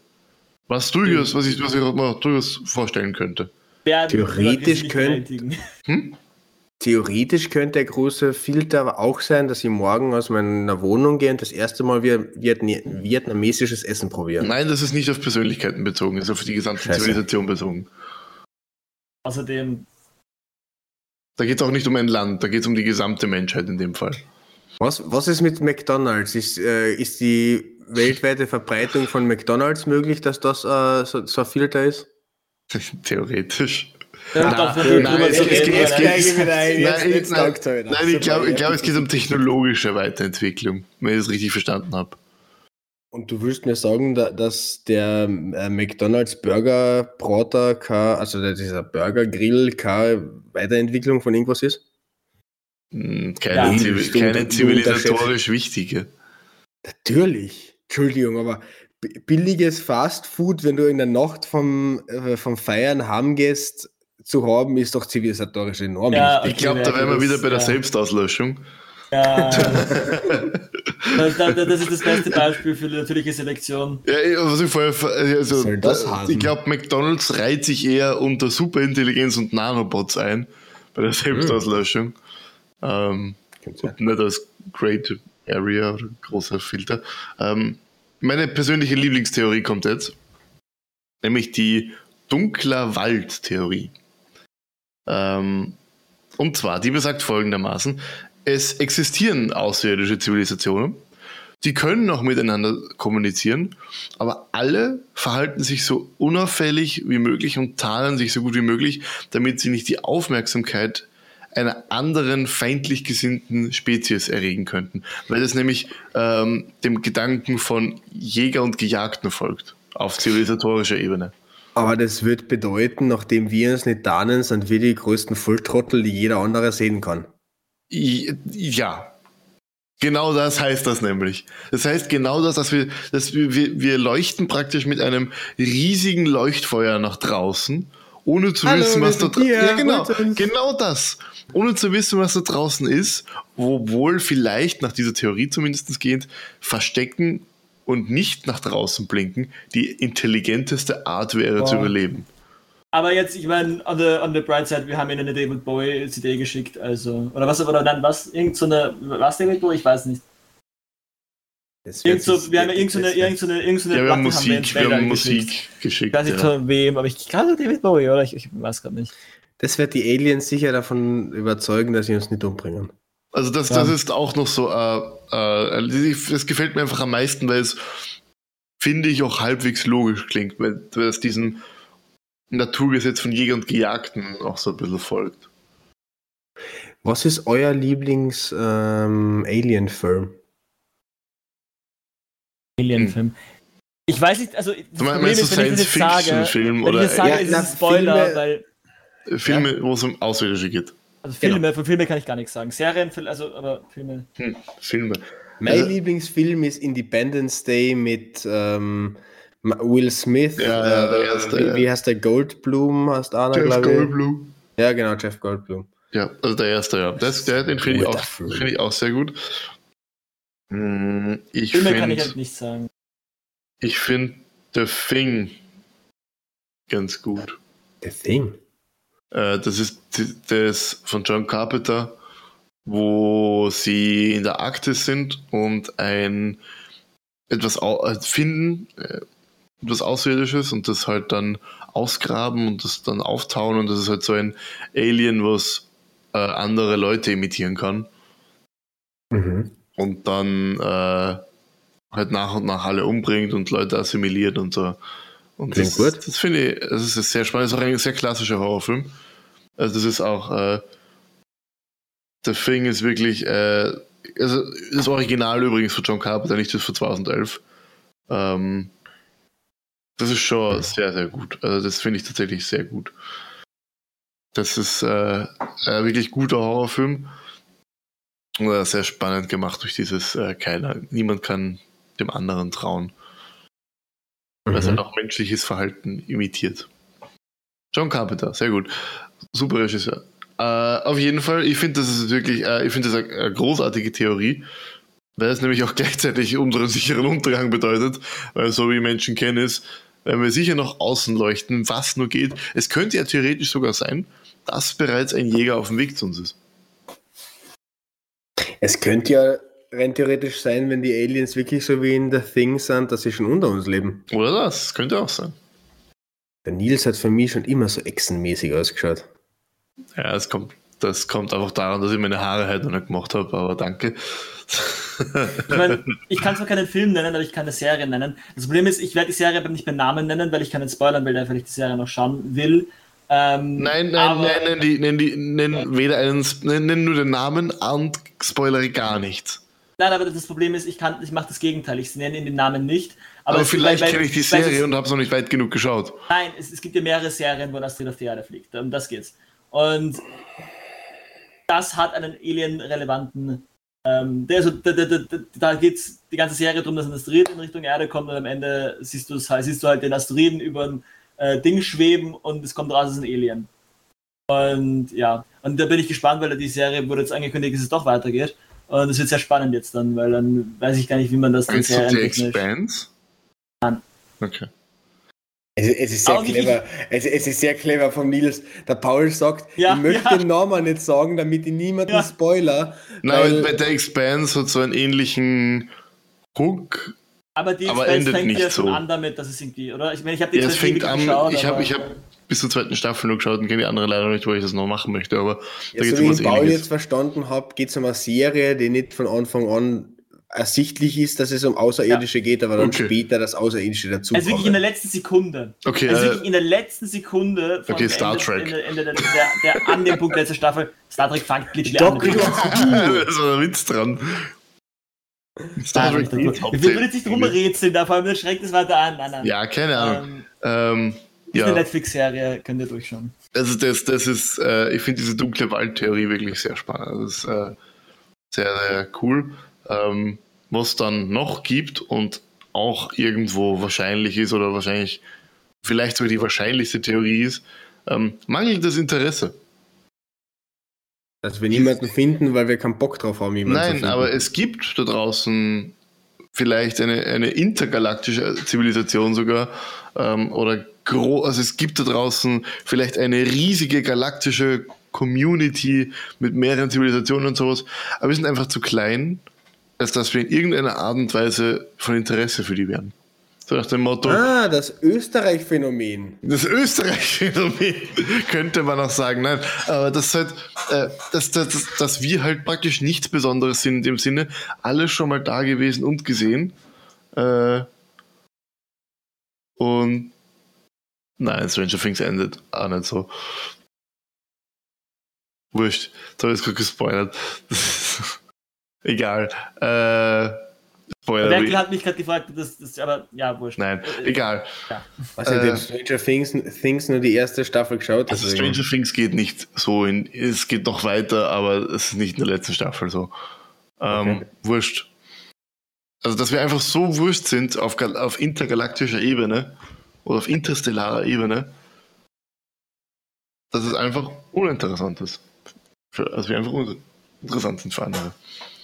Was durchaus, was ich, was ich mir durchaus vorstellen könnte. Theoretisch nicht könnt- bewältigen. Theoretisch könnte der große Filter aber auch sein, dass ich morgen aus meiner Wohnung gehe und das erste Mal vietnamesisches Essen probieren. Nein, das ist nicht auf Persönlichkeiten bezogen, das ist auf die gesamte Scheiße. Zivilisation bezogen. Außerdem, Da geht es auch nicht um ein Land, da geht es um die gesamte Menschheit in dem Fall. Was, was ist mit McDonalds? Ist, äh, ist die weltweite Verbreitung von McDonalds möglich, dass das äh, so, so ein Filter ist? Theoretisch. da nein, ich glaube, glaub, es geht um technologische Weiterentwicklung, wenn ich das richtig verstanden habe. Und du willst mir sagen, da, dass der äh, McDonalds Burger Brater keine, also der, dieser Burger Grill keine Weiterentwicklung von irgendwas ist? Hm, Keine, Ja, stimmt, keine zivilisatorisch wichtige. Natürlich. Entschuldigung, aber bi- billiges Fast Food, wenn du in der Nacht vom, äh, vom Feiern heimgehst, zu haben, ist doch zivilisatorisch enorm Ja. Ich glaube, da wären wir wieder bei der ja. Selbstauslöschung. Ja, das, das, das ist das beste Beispiel für die natürliche Selektion. Ja, was ich vorher, ver- also, heißen? ich glaube, McDonalds reiht sich eher unter Superintelligenz und Nanobots ein bei der Selbstauslöschung. Ähm, sein. und nicht als Great Area oder großer Filter. Ähm, meine persönliche Lieblingstheorie kommt jetzt, nämlich die dunkler Wald-Theorie. Ähm, und zwar, die besagt folgendermaßen, es existieren außerirdische Zivilisationen, die können auch miteinander kommunizieren, aber alle verhalten sich so unauffällig wie möglich und tarnen sich so gut wie möglich, damit sie nicht die Aufmerksamkeit einer anderen feindlich gesinnten Spezies erregen könnten, weil das nämlich ähm, dem Gedanken von Jäger und Gejagten folgt, auf zivilisatorischer Ebene. Aber das wird bedeuten, nachdem wir uns nicht tarnen, sind wir die größten Volltrottel, die jeder andere sehen kann. Ja. Genau das heißt das nämlich. Das heißt genau das, dass wir, dass wir, wir, wir leuchten praktisch mit einem riesigen Leuchtfeuer nach draußen, ohne zu Hallo, wissen, was da draußen hier, Ja, genau. Genau das. Ohne zu wissen, was da draußen ist, obwohl vielleicht nach dieser Theorie zumindest gehend verstecken und nicht nach draußen blinken die intelligenteste Art wäre zu Boah. überleben. Aber jetzt, ich meine, on the, on the bright side, wir haben ihnen eine David Bowie CD geschickt, also, oder was, oder nein, was, irgend so eine, was David Bowie, ich weiß nicht. Das Irgend so, wir haben ja irgend so eine, irgend so eine, irgend so eine Ja, wir haben Musik, wir haben Musik geschickt. geschickt. Ich weiß nicht ja. von wem, aber ich glaube David Bowie, oder? Ich, ich weiß gerade nicht. Das wird die Aliens sicher davon überzeugen, dass sie uns nicht umbringen. Also das, Ja. das ist auch noch so, äh, äh, das gefällt mir einfach am meisten, weil es finde ich, auch halbwegs logisch klingt, weil, weil es diesem Naturgesetz von Jäger und Gejagten auch so ein bisschen folgt. Was ist euer Lieblings-Alien-Film? Alien-Film. Ich weiß nicht, also das Du meinst, Problem du ist, sage, Science-Fiction-Film wenn ich oder das sage, Ja, ist es ein Spoiler, Filme- weil Filme, wo es um Außerirdische geht? also Filme, Genau. von Filmen kann ich gar nichts sagen. Serien, also aber Filme. Hm, Filme. Mein Also- Lieblingsfilm ist Independence Day mit ähm, Will Smith. Ja, ja, der äh, erste, wie, ja. wie heißt der? Goldblum heißt einer, Jeff glaube ich. Goldblum. Ja, genau, Jeff Goldblum. Ja, also der erste, ja. Das, der, den finde ich, auch- finde ich auch sehr gut. Hm, Ich Filme kann ich finde halt nicht sagen. ich find The Thing ganz gut. The Thing. Äh, Das ist das von John Carpenter, wo sie in der Arktis sind und ein etwas äh, finden, etwas Außerirdisches und das halt dann ausgraben und das dann auftauen und das ist halt so ein Alien, was äh, andere Leute imitieren kann Mhm. und dann äh, halt nach und nach alle umbringt und Leute assimiliert und so. Und Klingt das, gut. das finde ich, das ist sehr spannend. Das ist auch ein sehr klassischer Horrorfilm. Also das ist auch, äh, The Thing ist wirklich, äh, also das Original übrigens von John Carpenter, nicht das von 2011. Ähm, das ist schon sehr, sehr gut. Also das finde ich tatsächlich sehr gut. Das ist äh, ein wirklich guter Horrorfilm. Äh, sehr spannend gemacht durch dieses äh, keiner, niemand kann dem anderen trauen. Weil es Mhm. halt auch menschliches Verhalten imitiert. John Carpenter, sehr gut. Super Regisseur. Äh, auf jeden Fall, ich finde, das ist wirklich, äh, ich finde das eine, eine großartige Theorie, weil es nämlich auch gleichzeitig unseren sicheren Untergang bedeutet, weil so wie Menschen kennen ist, wenn wir sicher nach außen leuchten, was nur geht. Es könnte ja theoretisch sogar sein, dass bereits ein Jäger auf dem Weg zu uns ist. Es könnte ja rein theoretisch sein, wenn die Aliens wirklich so wie in The Thing sind, dass sie schon unter uns leben. Oder das, das könnte auch sein. Der Nils hat für mich schon immer so echsenmäßig ausgeschaut. Ja, es kommt, das kommt einfach daran, dass ich meine Haare halt noch nicht gemacht habe, aber danke. Ich meine, ich kann zwar keinen Film nennen, aber ich kann eine Serie nennen. Das Problem ist, ich werde die Serie aber nicht beim Namen nennen, weil ich keinen spoilern will, weil ich die Serie noch schauen will. Ähm, Nein, nein, nein, nenn, die, nenn, die, nenn weder einen, nenn, nenn nur den Namen und spoilere gar nichts. Nein, aber das Problem ist, ich kann, ich mache das Gegenteil. Ich nenne ihn den Namen nicht. Aber, Aber, vielleicht kenne ich die Serie es- und habe es noch nicht weit genug geschaut. Nein, es, es gibt ja mehrere Serien, wo ein Asteroid auf die Erde fliegt. Um das geht's. Und das hat einen Alien-relevanten. Ähm, der, also, da, da, da, da geht's die ganze Serie darum, dass ein Asteroid in Richtung Erde kommt und am Ende siehst, halt, siehst du halt den Asteroiden über ein äh, Ding schweben und es kommt raus, es ist ein Alien. Und ja, und da bin ich gespannt, weil die Serie wurde jetzt angekündigt, dass es doch weitergeht. Und es wird sehr spannend jetzt dann, weil dann weiß ich gar nicht, wie man das dann serientechnisch- Expanse? Nein. Okay. Es, es ist sehr clever. Es, es ist sehr clever von Nils. Der Paul sagt, Ja, ich möchte ja. den Namen nicht sagen, damit ich niemanden Ja. spoiler. Nein, weil- weil der Expanse hat so einen ähnlichen Hook. Aber die Aber Expanse endet fängt nicht ja schon so. an damit, dass es irgendwie, oder? Ich meine, ich habe die Ja, fängt an, geschaut, ich habe ich hab bis zur zweiten Staffel nur geschaut und kenne die andere leider nicht, weil ich das noch machen möchte, aber Ja, da geht so es wie um ich Paul jetzt verstanden habe, geht es um eine Serie, die nicht von Anfang an ersichtlich ist, dass es um Außerirdische geht, aber dann Okay. später das Außerirdische dazu Also wirklich in der letzten Sekunde. Okay, Also äh, wirklich in der letzten Sekunde von Okay, Star Ende, Trek. Ende, Ende der, der, der, an dem Punkt letzter Staffel. Star Trek fängt literally an. Da ist ein Witz dran. Star Trek Wir würden jetzt nicht hauptsächlich. rumrätseln, da vor allem das schreckt es weiter an. Nein, nein. Ja, keine Ahnung. Ähm, Ähm, ist eine ja, Netflix-Serie, könnt ihr durchschauen. also das, das ist, äh, ich finde diese dunkle Waldtheorie wirklich sehr spannend. Das ist äh, sehr, sehr cool. Ähm, was dann noch gibt und auch irgendwo wahrscheinlich ist oder wahrscheinlich vielleicht sogar die wahrscheinlichste Theorie ist, ähm, mangelndes Interesse. Dass wir niemanden finden, weil wir keinen Bock drauf haben, jemanden zu Nein, aber es gibt da draußen vielleicht eine, eine intergalaktische Zivilisation sogar ähm, oder gro also es gibt da draußen vielleicht eine riesige galaktische Community mit mehreren Zivilisationen und sowas, aber wir sind einfach zu klein, als dass wir in irgendeiner Art und Weise von Interesse für die wären. So nach dem Motto, Ah, das Österreich-Phänomen. das Österreich-Phänomen könnte man auch sagen. Nein, aber das halt, äh, dass, dass, dass wir halt praktisch nichts Besonderes sind in dem Sinne, alle schon mal da gewesen und gesehen. Äh, Und nein, Stranger Things endet auch nicht so. Wurscht, da habe ich es gerade gespoilert. Egal. Äh, Spoiler. Merkel hat mich gerade gefragt, das, das, aber ja, wurscht. Nein, egal. Ja. Was ich Äh. den Stranger Things, Things nur die erste Staffel geschaut. Also deswegen- Stranger Things geht nicht so in, es geht noch weiter, aber es ist nicht in der letzten Staffel so. Ähm, Okay. Wurscht. Also, dass wir einfach so wurscht sind auf, auf intergalaktischer Ebene oder auf interstellarer Ebene, dass es einfach uninteressant ist. Für, also wir einfach uninteressant sind für andere.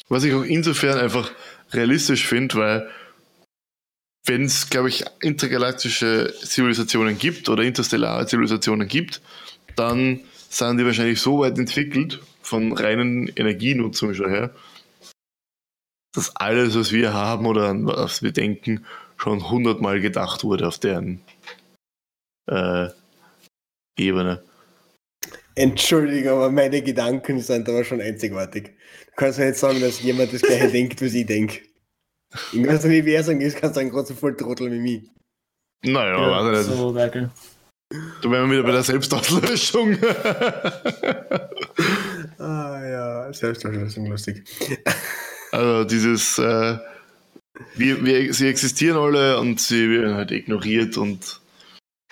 Was ich auch insofern einfach realistisch finde, weil wenn es, glaube ich, intergalaktische Zivilisationen gibt oder interstellare Zivilisationen gibt, dann sind die wahrscheinlich so weit entwickelt, von reinen Energienutzung schon her, dass alles, was wir haben oder an was wir denken, schon hundertmal gedacht wurde auf deren äh, Ebene. Entschuldigung, aber meine Gedanken sind aber schon einzigartig. Du kannst ja nicht sagen, dass jemand das gleiche denkt, was ich denke. In ganzen Universum ist, kannst du sagen, trotzdem voll Trottel wie mich. Naja, Ja, warte nicht. so, Merkel. Da wären wir wieder bei der Selbstauslöschung. Ah ja, Selbstverschlüsselung lustig. Also dieses, äh, wir, wir, sie existieren alle und sie werden halt ignoriert und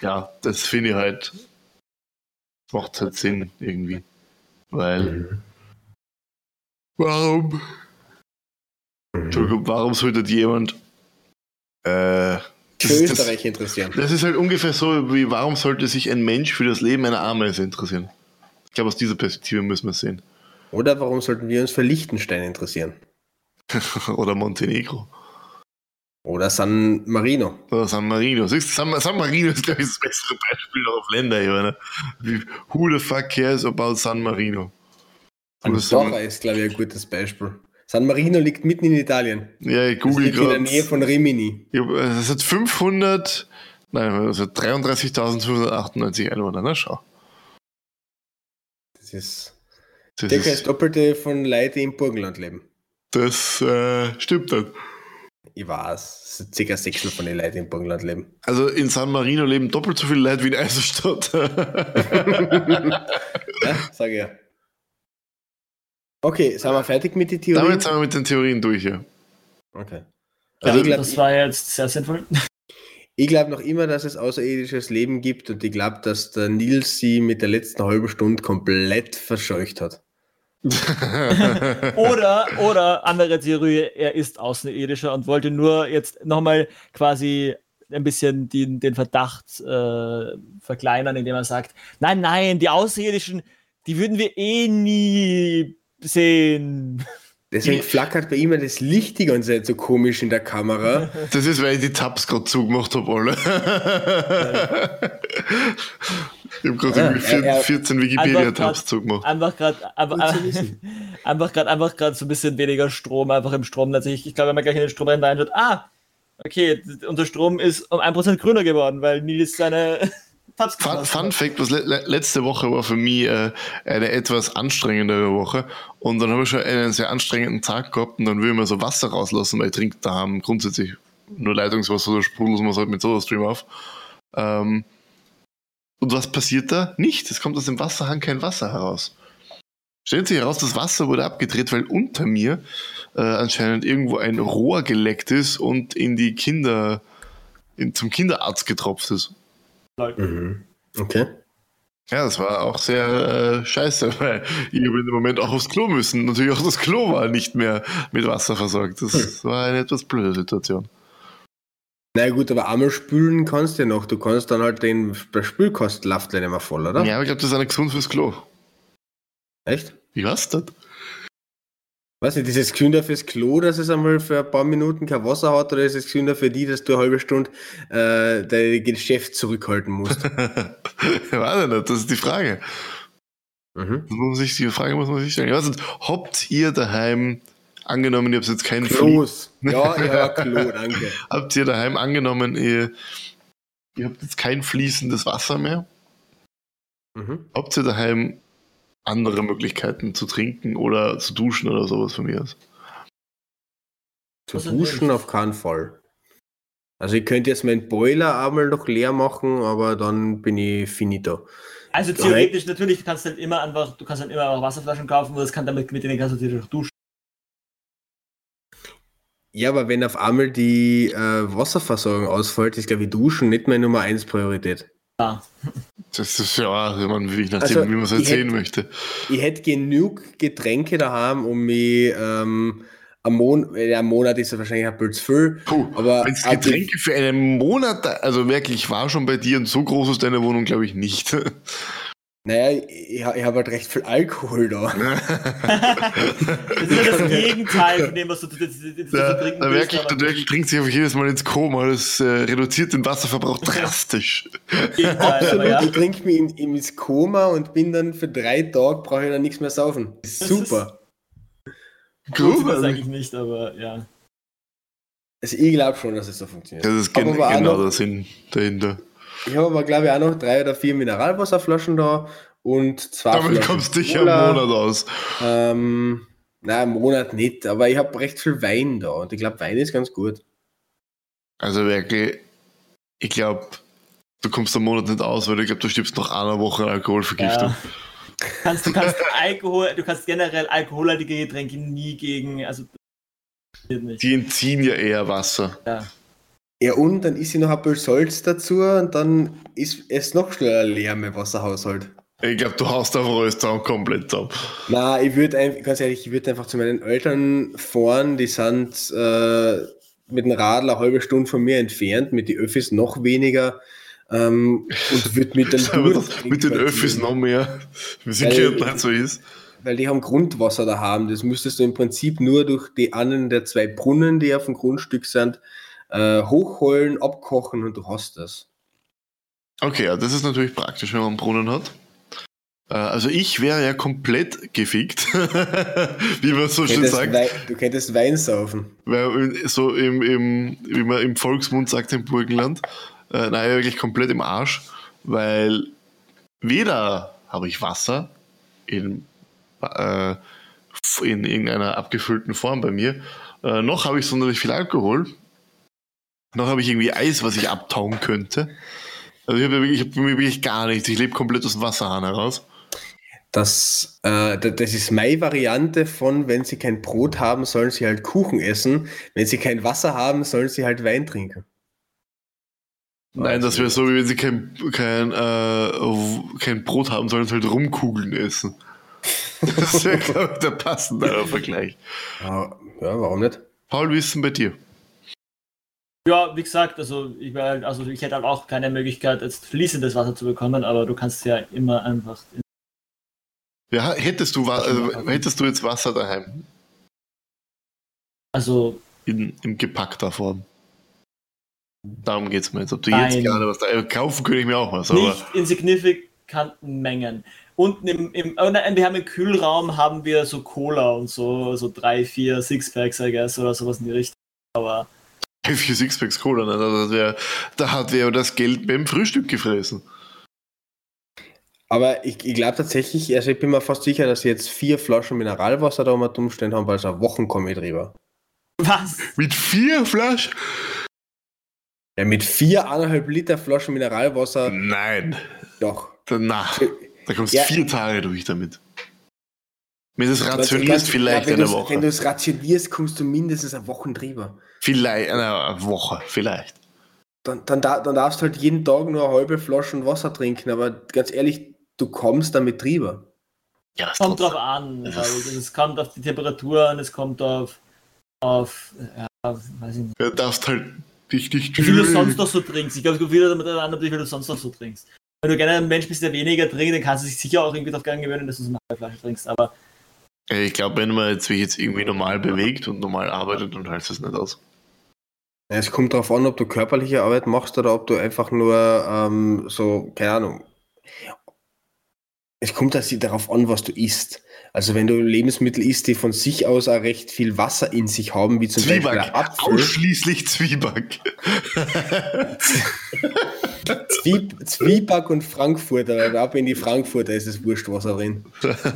ja, das finde ich halt, macht halt Sinn irgendwie. Weil, warum, Entschuldigung, warum sollte jemand, äh, Für das, das, Österreich interessieren. das ist halt ungefähr so, wie warum sollte sich ein Mensch für das Leben einer Ameise interessieren? Ich glaube, aus dieser Perspektive müssen wir es sehen. Oder warum sollten wir uns für Liechtenstein interessieren? Oder Montenegro. Oder San Marino. Oder San Marino. Siehst du, San, San Marino ist, glaube ich, das bessere Beispiel noch auf Länderebene. Wie, who the fuck cares about San Marino? Andorra ist, glaube ich, ein gutes Beispiel. San Marino liegt mitten in Italien. ja, ich google liegt in der gerade. Nähe von Rimini. Es hat 500, nein, es hat 33.598 Einwohner. Na schau. Das ist Das, circa das ist, Doppelte von Leuten, die im Burgenland leben. das äh, stimmt nicht. Ich weiß, es sind circa Sechstel von den Leuten, die im Burgenland leben. Also in San Marino leben doppelt so viele Leute wie in Eisenstadt. Ja, sage ich ja. Okay, sind wir fertig mit den Theorien? Damit sind wir mit den Theorien durch hier. Okay. Ja, Also ich glaube das war jetzt sehr sinnvoll. ich glaub noch immer, dass es außerirdisches Leben gibt und ich glaube, dass der Nils sie mit der letzten halben Stunde komplett verscheucht hat. Oder, oder andere Theorie, er ist Außerirdischer und wollte nur jetzt nochmal quasi ein bisschen den, den Verdacht äh, verkleinern, indem er sagt, nein, nein, die Außerirdischen, die würden wir eh nie sehen. Deswegen flackert bei ihm das Licht die ganze Zeit so komisch in der Kamera. Das ist, weil ich die Tabs gerade zugemacht habe, alle. ich habe gerade irgendwie vier- er- er- 14 Einfach Wikipedia-Tabs grad- zugemacht. Einfach gerade einfach, gerade einfach gerade so ein bisschen weniger Strom, einfach im Strom. tatsächlich. ich glaube, wenn man gleich in den Strom reinschaut, ah, okay, unser Strom ist um 1% grüner geworden, weil Nils seine Tabs Fun, Fun. Fact, was le le letzte Woche war für mich äh, eine etwas anstrengendere Woche. Und dann habe ich schon einen sehr anstrengenden Tag gehabt und dann will ich mir so Wasser rauslassen, weil ich trinke daheim grundsätzlich nur Leitungswasser oder sprudelt man es halt mit SodaStream auf. Ähm, und was passiert da? Nicht. Es kommt aus dem Wasserhahn kein Wasser heraus. Stellt sich heraus, das Wasser wurde abgedreht, weil unter mir äh, anscheinend irgendwo ein Rohr geleckt ist und in die Kinder, in, zum Kinderarzt getropft ist. Mhm. Okay. Ja, das war auch sehr äh, scheiße, weil ich habe in dem Moment auch aufs Klo müssen. Natürlich auch das Klo war nicht mehr mit Wasser versorgt. Das war eine etwas blöde Situation. Na gut, aber einmal spülen kannst du ja noch. Du kannst dann halt den der nicht mehr voll, oder? Ja, aber ich glaube, das ist eine gesund fürs Klo. Echt? Wie war's das? Weiß nicht, ist es gesünder fürs Klo, dass es einmal für ein paar Minuten kein Wasser hat, oder ist es gesünder für die, dass du eine halbe Stunde äh, dein Geschäft zurückhalten musst? Ich nicht, das ist die Frage. mhm. Das muss man sich, die Frage muss man sich stellen. Ich weiß nicht, habt ihr daheim, angenommen, ihr habt jetzt kein Flie Klos. Ja, ja, Klo, danke. habt ihr daheim angenommen, ihr, ihr habt jetzt kein fließendes Wasser mehr? Mhm. Habt ihr daheim andere Möglichkeiten zu trinken oder zu duschen oder sowas von mir aus? Zu Was duschen auf keinen Fall. Also ich könnte jetzt meinen Boiler einmal noch leer machen, aber dann bin ich finito. Also theoretisch natürlich, du kannst halt immer einfach, du kannst halt immer auch Wasserflaschen kaufen, wo das kann damit mit denen kannst du natürlich auch duschen. Ja, aber wenn auf einmal die äh, Wasserversorgung ausfällt, ist glaube ich Duschen nicht meine Nummer 1 Priorität. Ja. Das ist ja, wenn man, wie, nachdem, Also, wie man es erzählen hätte- möchte. Ich hätte genug Getränke daheim, um mich ähm, am Monat, ja, ein Monat ist ja wahrscheinlich ein bisschen zu viel, Puh, aber wenn es Getränke für einen Monat, also wirklich, ich war schon bei dir und so groß ist deine Wohnung, glaube ich, nicht. Naja, ich, ich habe halt recht viel Alkohol da. Das ist ja das Gegenteil von dem, was du, das, das, das, Da, du trinken da willst, merke ich, aber der Dirk trinkt sich einfach jedes Mal ins Koma. Das äh, reduziert den Wasserverbrauch drastisch. Absolut, ja. ich trinke mich in, in, ins Koma und bin dann für drei Tage, brauche ich dann nichts mehr saufen. Das ist super. Gut, das eigentlich nicht, aber ja. Also ich glaube schon, dass es so funktioniert. das ist gen genau der Sinn dahinter. Ich habe aber, glaube ich, auch noch drei oder vier Mineralwasserflaschen da und zwei Damit Flaschen kommst du dich Cola. am Monat aus. Ähm, nein, im Monat nicht, aber ich habe recht viel Wein da und ich glaube, Wein ist ganz gut. Also wirklich, ich glaube, du kommst am Monat nicht aus, weil ich glaube, du stirbst nach einer Woche an Alkoholvergiftung. ja. Kannst, du kannst Alkohol, du kannst generell alkoholhaltige Getränke nie gegen, also. Die entziehen ja eher Wasser. Ja. Ja, und dann ist sie noch ein bisschen Salz dazu und dann ist es noch schneller leer mit Wasserhaushalt. Ich glaube, du haust einfach alles zusammen komplett zusammen. Na, ich würde einfach, ganz ehrlich, ich würde einfach zu meinen Eltern fahren, die sind äh, mit dem Radl eine halbe Stunde von mir entfernt, mit den Öffis noch weniger ähm, und würde mit mit den Öffis noch mehr, wie gehört nicht so ist. Weil die haben Grundwasser da haben. Das müsstest du im Prinzip nur durch die einen der zwei Brunnen, die auf dem Grundstück sind, äh, hochholen, abkochen und du hast das. Okay, ja, das ist natürlich praktisch, wenn man einen Brunnen hat. Äh, Also ich wäre ja komplett gefickt, wie man so schön sagt. Wei du könntest Wein saufen. Weil so im, im, wie man im Volksmund sagt im Burgenland, äh, nein, wirklich komplett im Arsch, weil weder habe ich Wasser in, äh, in irgendeiner abgefüllten Form bei mir, äh, noch habe ich sonderlich viel Alkohol, noch habe ich irgendwie Eis, was ich abtauen könnte. Also ich habe ich hab wirklich gar nichts. Ich lebe komplett aus dem Wasserhahn heraus. Das, äh, da- das ist meine Variante von, wenn sie kein Brot haben, sollen sie halt Kuchen essen. Wenn sie kein Wasser haben, sollen sie halt Wein trinken. Nein, das wäre so, wie wenn sie kein, kein, äh, kein Brot haben, sollen sie halt Rumkugeln essen. Das wäre, glaube ich, der passendere Vergleich. Ja, ja, warum nicht? Paul, wie ist es denn bei dir? Ja, wie gesagt, also ich, wär, halt- also ich hätte halt auch keine Möglichkeit, jetzt fließendes Wasser zu bekommen, aber du kannst ja immer einfach. Ja, hättest, du, also, hättest du jetzt Wasser daheim Also, in, in gepackter Form? Darum geht es mir jetzt. Ob du jetzt Nein. gerade was da. äh, Kaufen könnte ich mir auch was, aber. nicht in signifikanten Mengen. Unten im, im oh nein, wir haben im Kühlraum haben wir so Cola und so, so drei, vier Sixpacks, I guess, oder sowas in die Richtung. Aber Für Sixpacks Cola, ne? das wär, da hat wer das Geld beim Frühstück gefressen. Aber ich, ich glaube tatsächlich, also ich bin mir fast sicher, dass sie jetzt vier Flaschen Mineralwasser da um umstehen haben, weil es eine Wochen komme ich drüber. was? Mit vier Flaschen? Ja, mit vier eineinhalb Liter Flaschen Mineralwasser, Nein. doch. Na, da kommst Ja. vier Tage durch damit. Wenn du es rationierst, vielleicht ja, wenn eine du's- Wenn Woche. du es rationierst, kommst du mindestens eine Woche drüber. Vielleicht eine Woche, vielleicht. Dann, dann, da- dann darfst du halt jeden Tag nur eine halbe Flasche Wasser trinken, aber ganz ehrlich, du kommst damit drüber. Ja, das Kommt drauf an, ich. Es kommt auf die Temperatur und es kommt auf, auf ja, weiß ich nicht. Du darfst halt dich nicht Wie viel du sonst noch so trinkst. Ich glaube, es kommt wieder damit an, wie viel du sonst noch so trinkst. Wenn du gerne ein Mensch bist, der weniger trinkt, dann kannst du dich sicher auch irgendwie darauf gewöhnen, dass du so eine halbe Flasche trinkst. Aber Ich glaube, wenn man jetzt sich jetzt irgendwie normal bewegt und normal arbeitet, dann hält es nicht aus. Es kommt darauf an, ob du körperliche Arbeit machst oder ob du einfach nur ähm, so, keine Ahnung. Es kommt also darauf an, was du isst. Also wenn du Lebensmittel isst, die von sich aus auch recht viel Wasser in sich haben, wie zum Beispiel Zwieback. ein Apfel, Ausschließlich Zwieback. Zwieb Zwieback und Frankfurter, da bin die Frankfurter, ist es wurscht, was da drin.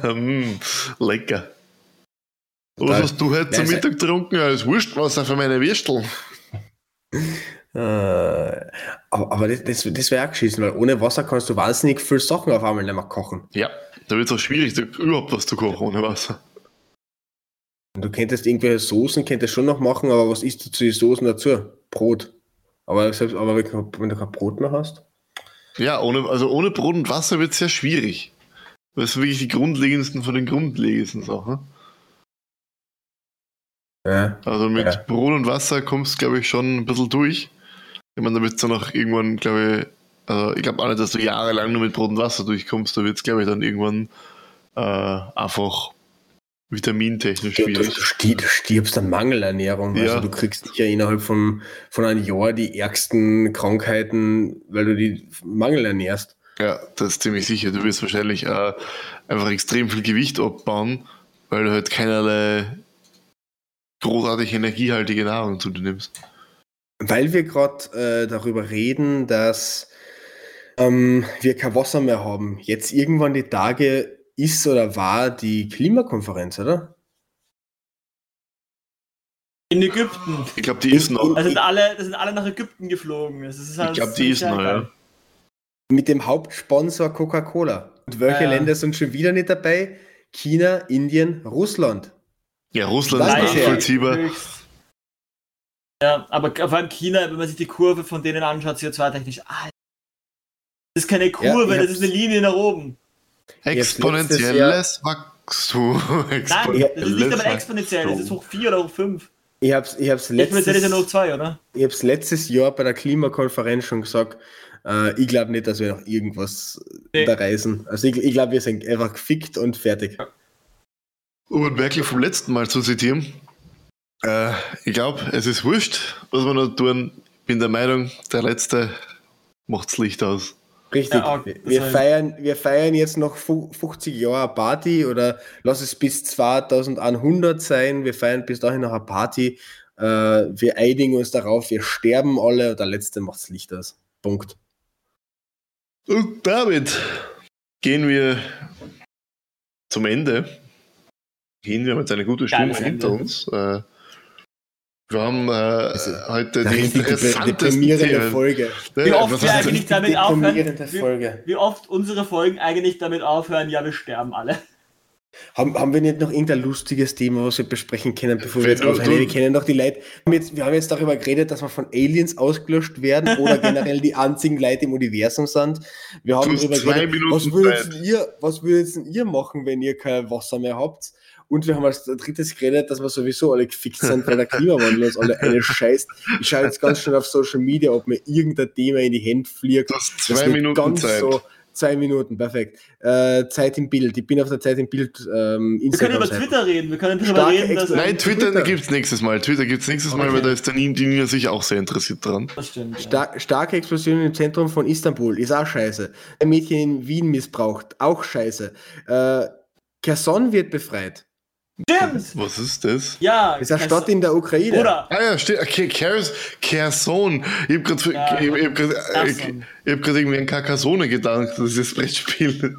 Mm, Lecker. Was hast du heute zum Mittag getrunken? Das Wurstwasser für meine Würstel. Äh, aber aber das, das, das wäre auch geschissen, weil ohne Wasser kannst du wahnsinnig viele Sachen auf einmal nicht mehr kochen. Ja, da wird es auch schwierig, überhaupt was zu kochen ohne Wasser. Du könntest irgendwelche Soßen könntest schon noch machen, aber was isst du zu den Soßen dazu? Brot. Aber selbst aber wenn du wenn du kein Brot mehr hast. Ja, ohne, also ohne Brot und Wasser wird es sehr schwierig. Das sind wirklich die grundlegendsten von den grundlegendsten Sachen. Ja. Also mit Ja. Brot und Wasser kommst du, glaube ich, schon ein bisschen durch. Ich meine, da wird es dann auch irgendwann, glaube ich, also ich glaube auch nicht, dass du jahrelang nur mit Brot und Wasser durchkommst. Da wird es, glaube ich, dann irgendwann äh, einfach vitamintechnisch Du, du, schwierig. du du stirbst an Mangelernährung. Ja. Also du kriegst sicher innerhalb von, von einem Jahr die ärgsten Krankheiten, weil du die Mangel ernährst. Ja, das ist ziemlich sicher. Du wirst wahrscheinlich äh, einfach extrem viel Gewicht abbauen, weil du halt keinerlei großartig energiehaltige Nahrung zu dir nimmst. Weil wir gerade äh, darüber reden, dass ähm, wir kein Wasser mehr haben. Jetzt irgendwann die Tage ist oder war die Klimakonferenz, oder? In Ägypten. Ich glaube, die ist noch. Da sind alle, da sind alle nach Ägypten geflogen. Das ist halt Ich glaube, die ist noch, ja. Mit dem Hauptsponsor Coca-Cola. Und welche Ja. Länder sind schon wieder nicht dabei? China, Indien, Russland. Ja, Russland ist nachvollziehbar. Ja, aber vor allem China, wenn man sich die Kurve von denen anschaut, CO2-technisch, ah, das ist keine Kurve, ich das ist eine Linie nach oben. Exponentielles Wachstum. Nein, das ist nicht aber exponentiell, das ist hoch 4 oder hoch 5. Ich habe es ich hab's ist ja nur letztes, hoch 2, oder? ich hab's letztes Jahr bei der Klimakonferenz schon gesagt. Äh, ich glaube nicht, dass wir noch irgendwas Nee. da reisen. Also ich, ich glaube, wir sind einfach gefickt und fertig. Um Merkel vom letzten Mal zu zitieren. Äh, ich glaube, es ist wurscht, was wir noch tun. Bin der Meinung, der Letzte macht's Licht aus. Richtig. Ja, wir, das wir, feiern, wir feiern jetzt noch fu- 50 Jahre eine Party oder lass es bis 2100 sein. Wir feiern bis dahin noch eine Party. Äh, wir einigen uns darauf, wir sterben alle und der Letzte macht's Licht aus. Punkt. Und damit gehen wir zum Ende. Gehen wir mit einer guten Stunde Geiles hinter uns. Äh, wir haben äh, ist heute Eine die interessantesten Themen. Folge. Wie oft was wir eigentlich damit aufhören, wie, wie oft unsere Folgen eigentlich damit aufhören, ja, wir sterben alle. Haben, haben wir nicht noch irgendein lustiges Thema, was wir besprechen können, bevor wir jetzt aufhören? Wir kennen doch die Leute. Wir haben, jetzt, wir haben jetzt darüber geredet, dass wir von Aliens ausgelöscht werden oder generell die einzigen Leute im Universum sind. Wir haben darüber geredet, was würdet, ihr, was würdet ihr machen, wenn ihr kein Wasser mehr habt? Und wir haben als drittes geredet, dass wir sowieso alle gefickt sind, weil der Klimawandel uns alle eine scheißt. Ich schaue jetzt ganz schnell auf Social Media, ob mir irgendein Thema in die Hände fliegt. Das zwei nicht Minuten ganz Zeit. So, zwei Minuten, perfekt. Äh, Zeit im Bild. Ich bin auf der Zeit im Bild ähm, Wir können über. Twitter reden, wir können darüber reden, dass. Nein, Twitter, Twitter. gibt's nächstes Mal. Twitter gibt's nächstes Mal, Okay. weil da ist der Nina, die Nina sicher auch sehr interessiert dran. Das stimmt. Ja. Star starke Explosion im Zentrum von Istanbul, ist auch scheiße. Ein Mädchen in Wien missbraucht, auch scheiße. Äh, Kherson wird befreit. Stimmt! Was ist das? Ja, Das ist eine Stadt in der Ukraine. Oder? Ah ja, steht. Okay, Kers, Kerson. Ich hab gerade Ja, ich, ich hab grad, ich, Kerson. ich hab grad irgendwie an Carcassonne gedacht, das ist das Brettspiel.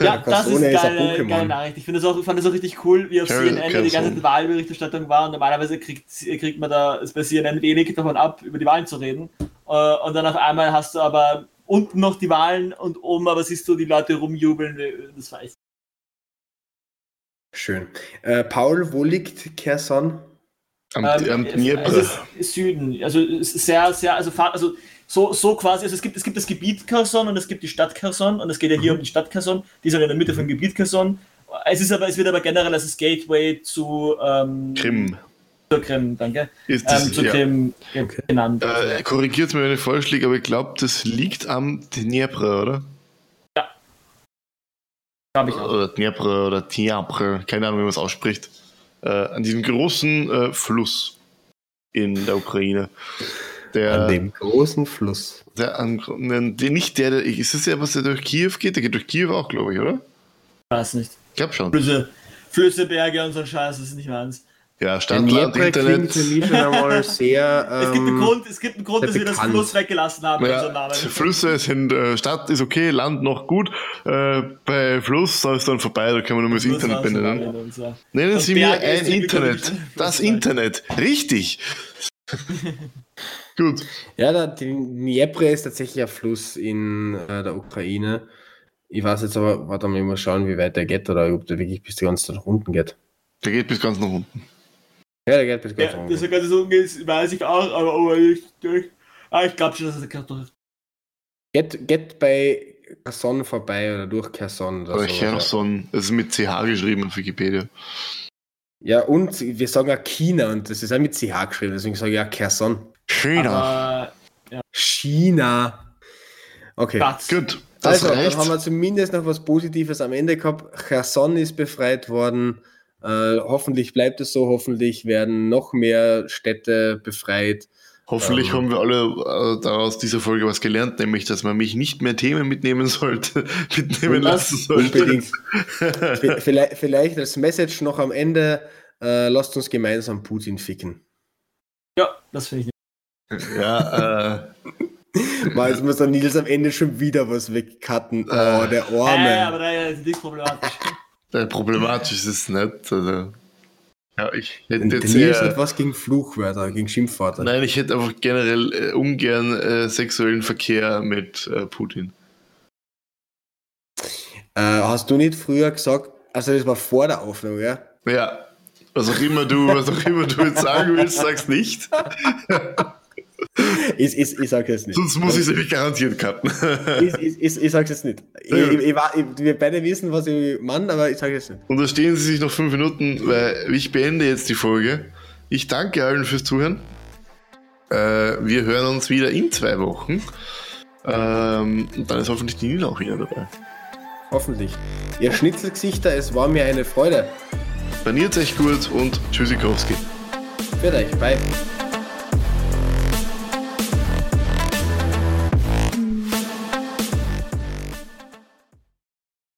Ja, das ist Kherson geile, ein geile. Nachricht. Ich finde das auch, fand das auch richtig cool, wie auf Carol- CNN die ganze. Wahlberichterstattung war. Und normalerweise kriegt, kriegt man da ist bei CNN wenig davon ab, über die Wahlen zu reden. Äh, Und dann auf einmal hast du aber unten noch die Wahlen und oben aber siehst du die Leute rumjubeln. Das war echt. Schön. Äh, Paul, wo liegt Kherson? Am, Ähm, am Dnieper. Süden. Also sehr, sehr, also, also so, so quasi, also es gibt, es gibt das Gebiet Kherson und es gibt die Stadt Kherson und es geht ja hier um die Stadt Kherson, die ist halt in der Mitte vom Gebiet Kherson. Es ist aber, es wird aber generell als das Gateway zu ähm, Krim. zur Krim, danke. Ist das, Ähm, zur ja. Krim ge- genannt. Äh, korrigiert mir, wenn ich falsch liege, aber ich glaube, das liegt am Dnieper, oder? Habe ich auch. Oder Dnieper oder Dnieper, keine Ahnung, wie man es ausspricht. Äh, an diesem großen äh, Fluss in der Ukraine. Der, An dem großen Fluss. der, an, der nicht der, der, ist das ja, was der durch Kiew geht? Der geht durch Kiew auch, glaube ich, oder? Ich weiß nicht. Ich glaube schon. Flüsse, Flüsse, Berge und so ein Scheiß, das ist nicht meins. Ja, klingt Internet. für mich schon einmal sehr. Ähm, es gibt einen Grund, es gibt einen Grund dass wir das bekannt. Fluss weggelassen haben. Ja. Flüsse sind, äh, Stadt ist okay, Land noch gut. Äh, bei Fluss da ist dann vorbei, da kann man nur das Internet benennen. so. Nennen Sie mir ein Internet. Das. Internet. Richtig. Gut. Ja, der Dnieper ist tatsächlich ein Fluss in äh, der Ukraine. Ich weiß jetzt aber, warte mal, mal schauen, wie weit der geht oder ob der wirklich bis ganz nach unten geht. Der geht bis ganz nach unten. Ja, der geht bis ganz Ja, dass unten. er ganz so ist, weiß ich auch, aber, aber ich, ich, ah, ich glaube schon, dass er gerade Geht, geht bei Kherson vorbei oder durch Kherson. Oder Oder so. Cherson. Das ist mit CH geschrieben auf Wikipedia. Ja, und wir sagen ja China und das ist auch mit CH geschrieben, deswegen sage ich ja Kherson. China. Aber China. Okay. Platz. Gut. Das Also, dann reicht. haben wir zumindest noch was Positives am Ende gehabt. Cherson ist befreit worden. Äh, hoffentlich bleibt es so. Hoffentlich werden noch mehr Städte befreit. Hoffentlich Ähm. haben wir alle äh, daraus dieser Folge was gelernt, nämlich, dass man mich nicht mehr Themen mitnehmen sollte, mitnehmen lassen sollte. Unbedingt. Vielleicht, vielleicht als Message noch am Ende. Äh, lasst uns gemeinsam Putin ficken. Ja, das finde ich nicht. Ja, äh, Mal, jetzt muss der Nils am Ende schon wieder was wegcutten. Oh, Äh. der Ja, Arme. ja, aber da ist nichts problematisch. Problematisch ist es nicht. Also, ja, ich hätte der jetzt Nils hat eher, was gegen Fluchwörter, gegen Schimpfwörter. Nein, ich hätte einfach generell äh, ungern äh, sexuellen Verkehr mit äh, Putin. Äh, hast du nicht früher gesagt, also das war vor der Aufnahme, ja? Ja, was auch immer du, was auch immer du jetzt sagen willst, sag's nicht. Ich, ich, ich sage jetzt nicht. Sonst muss ich es nämlich garantiert cutten. ich, ich, ich, ich sag's jetzt nicht. Ich, ich, wir beide wissen, was ich Mann, aber ich sage jetzt nicht. Unterstehen Sie sich noch fünf Minuten, weil ich beende jetzt die Folge. Ich danke allen fürs Zuhören. Äh, wir hören uns wieder in zwei Wochen. Ähm, und dann ist hoffentlich die Nina auch wieder dabei. Hoffentlich. Ihr Schnitzelgesichter, es war mir eine Freude. Planiert euch gut und Tschüssikowski. Für euch. Bye.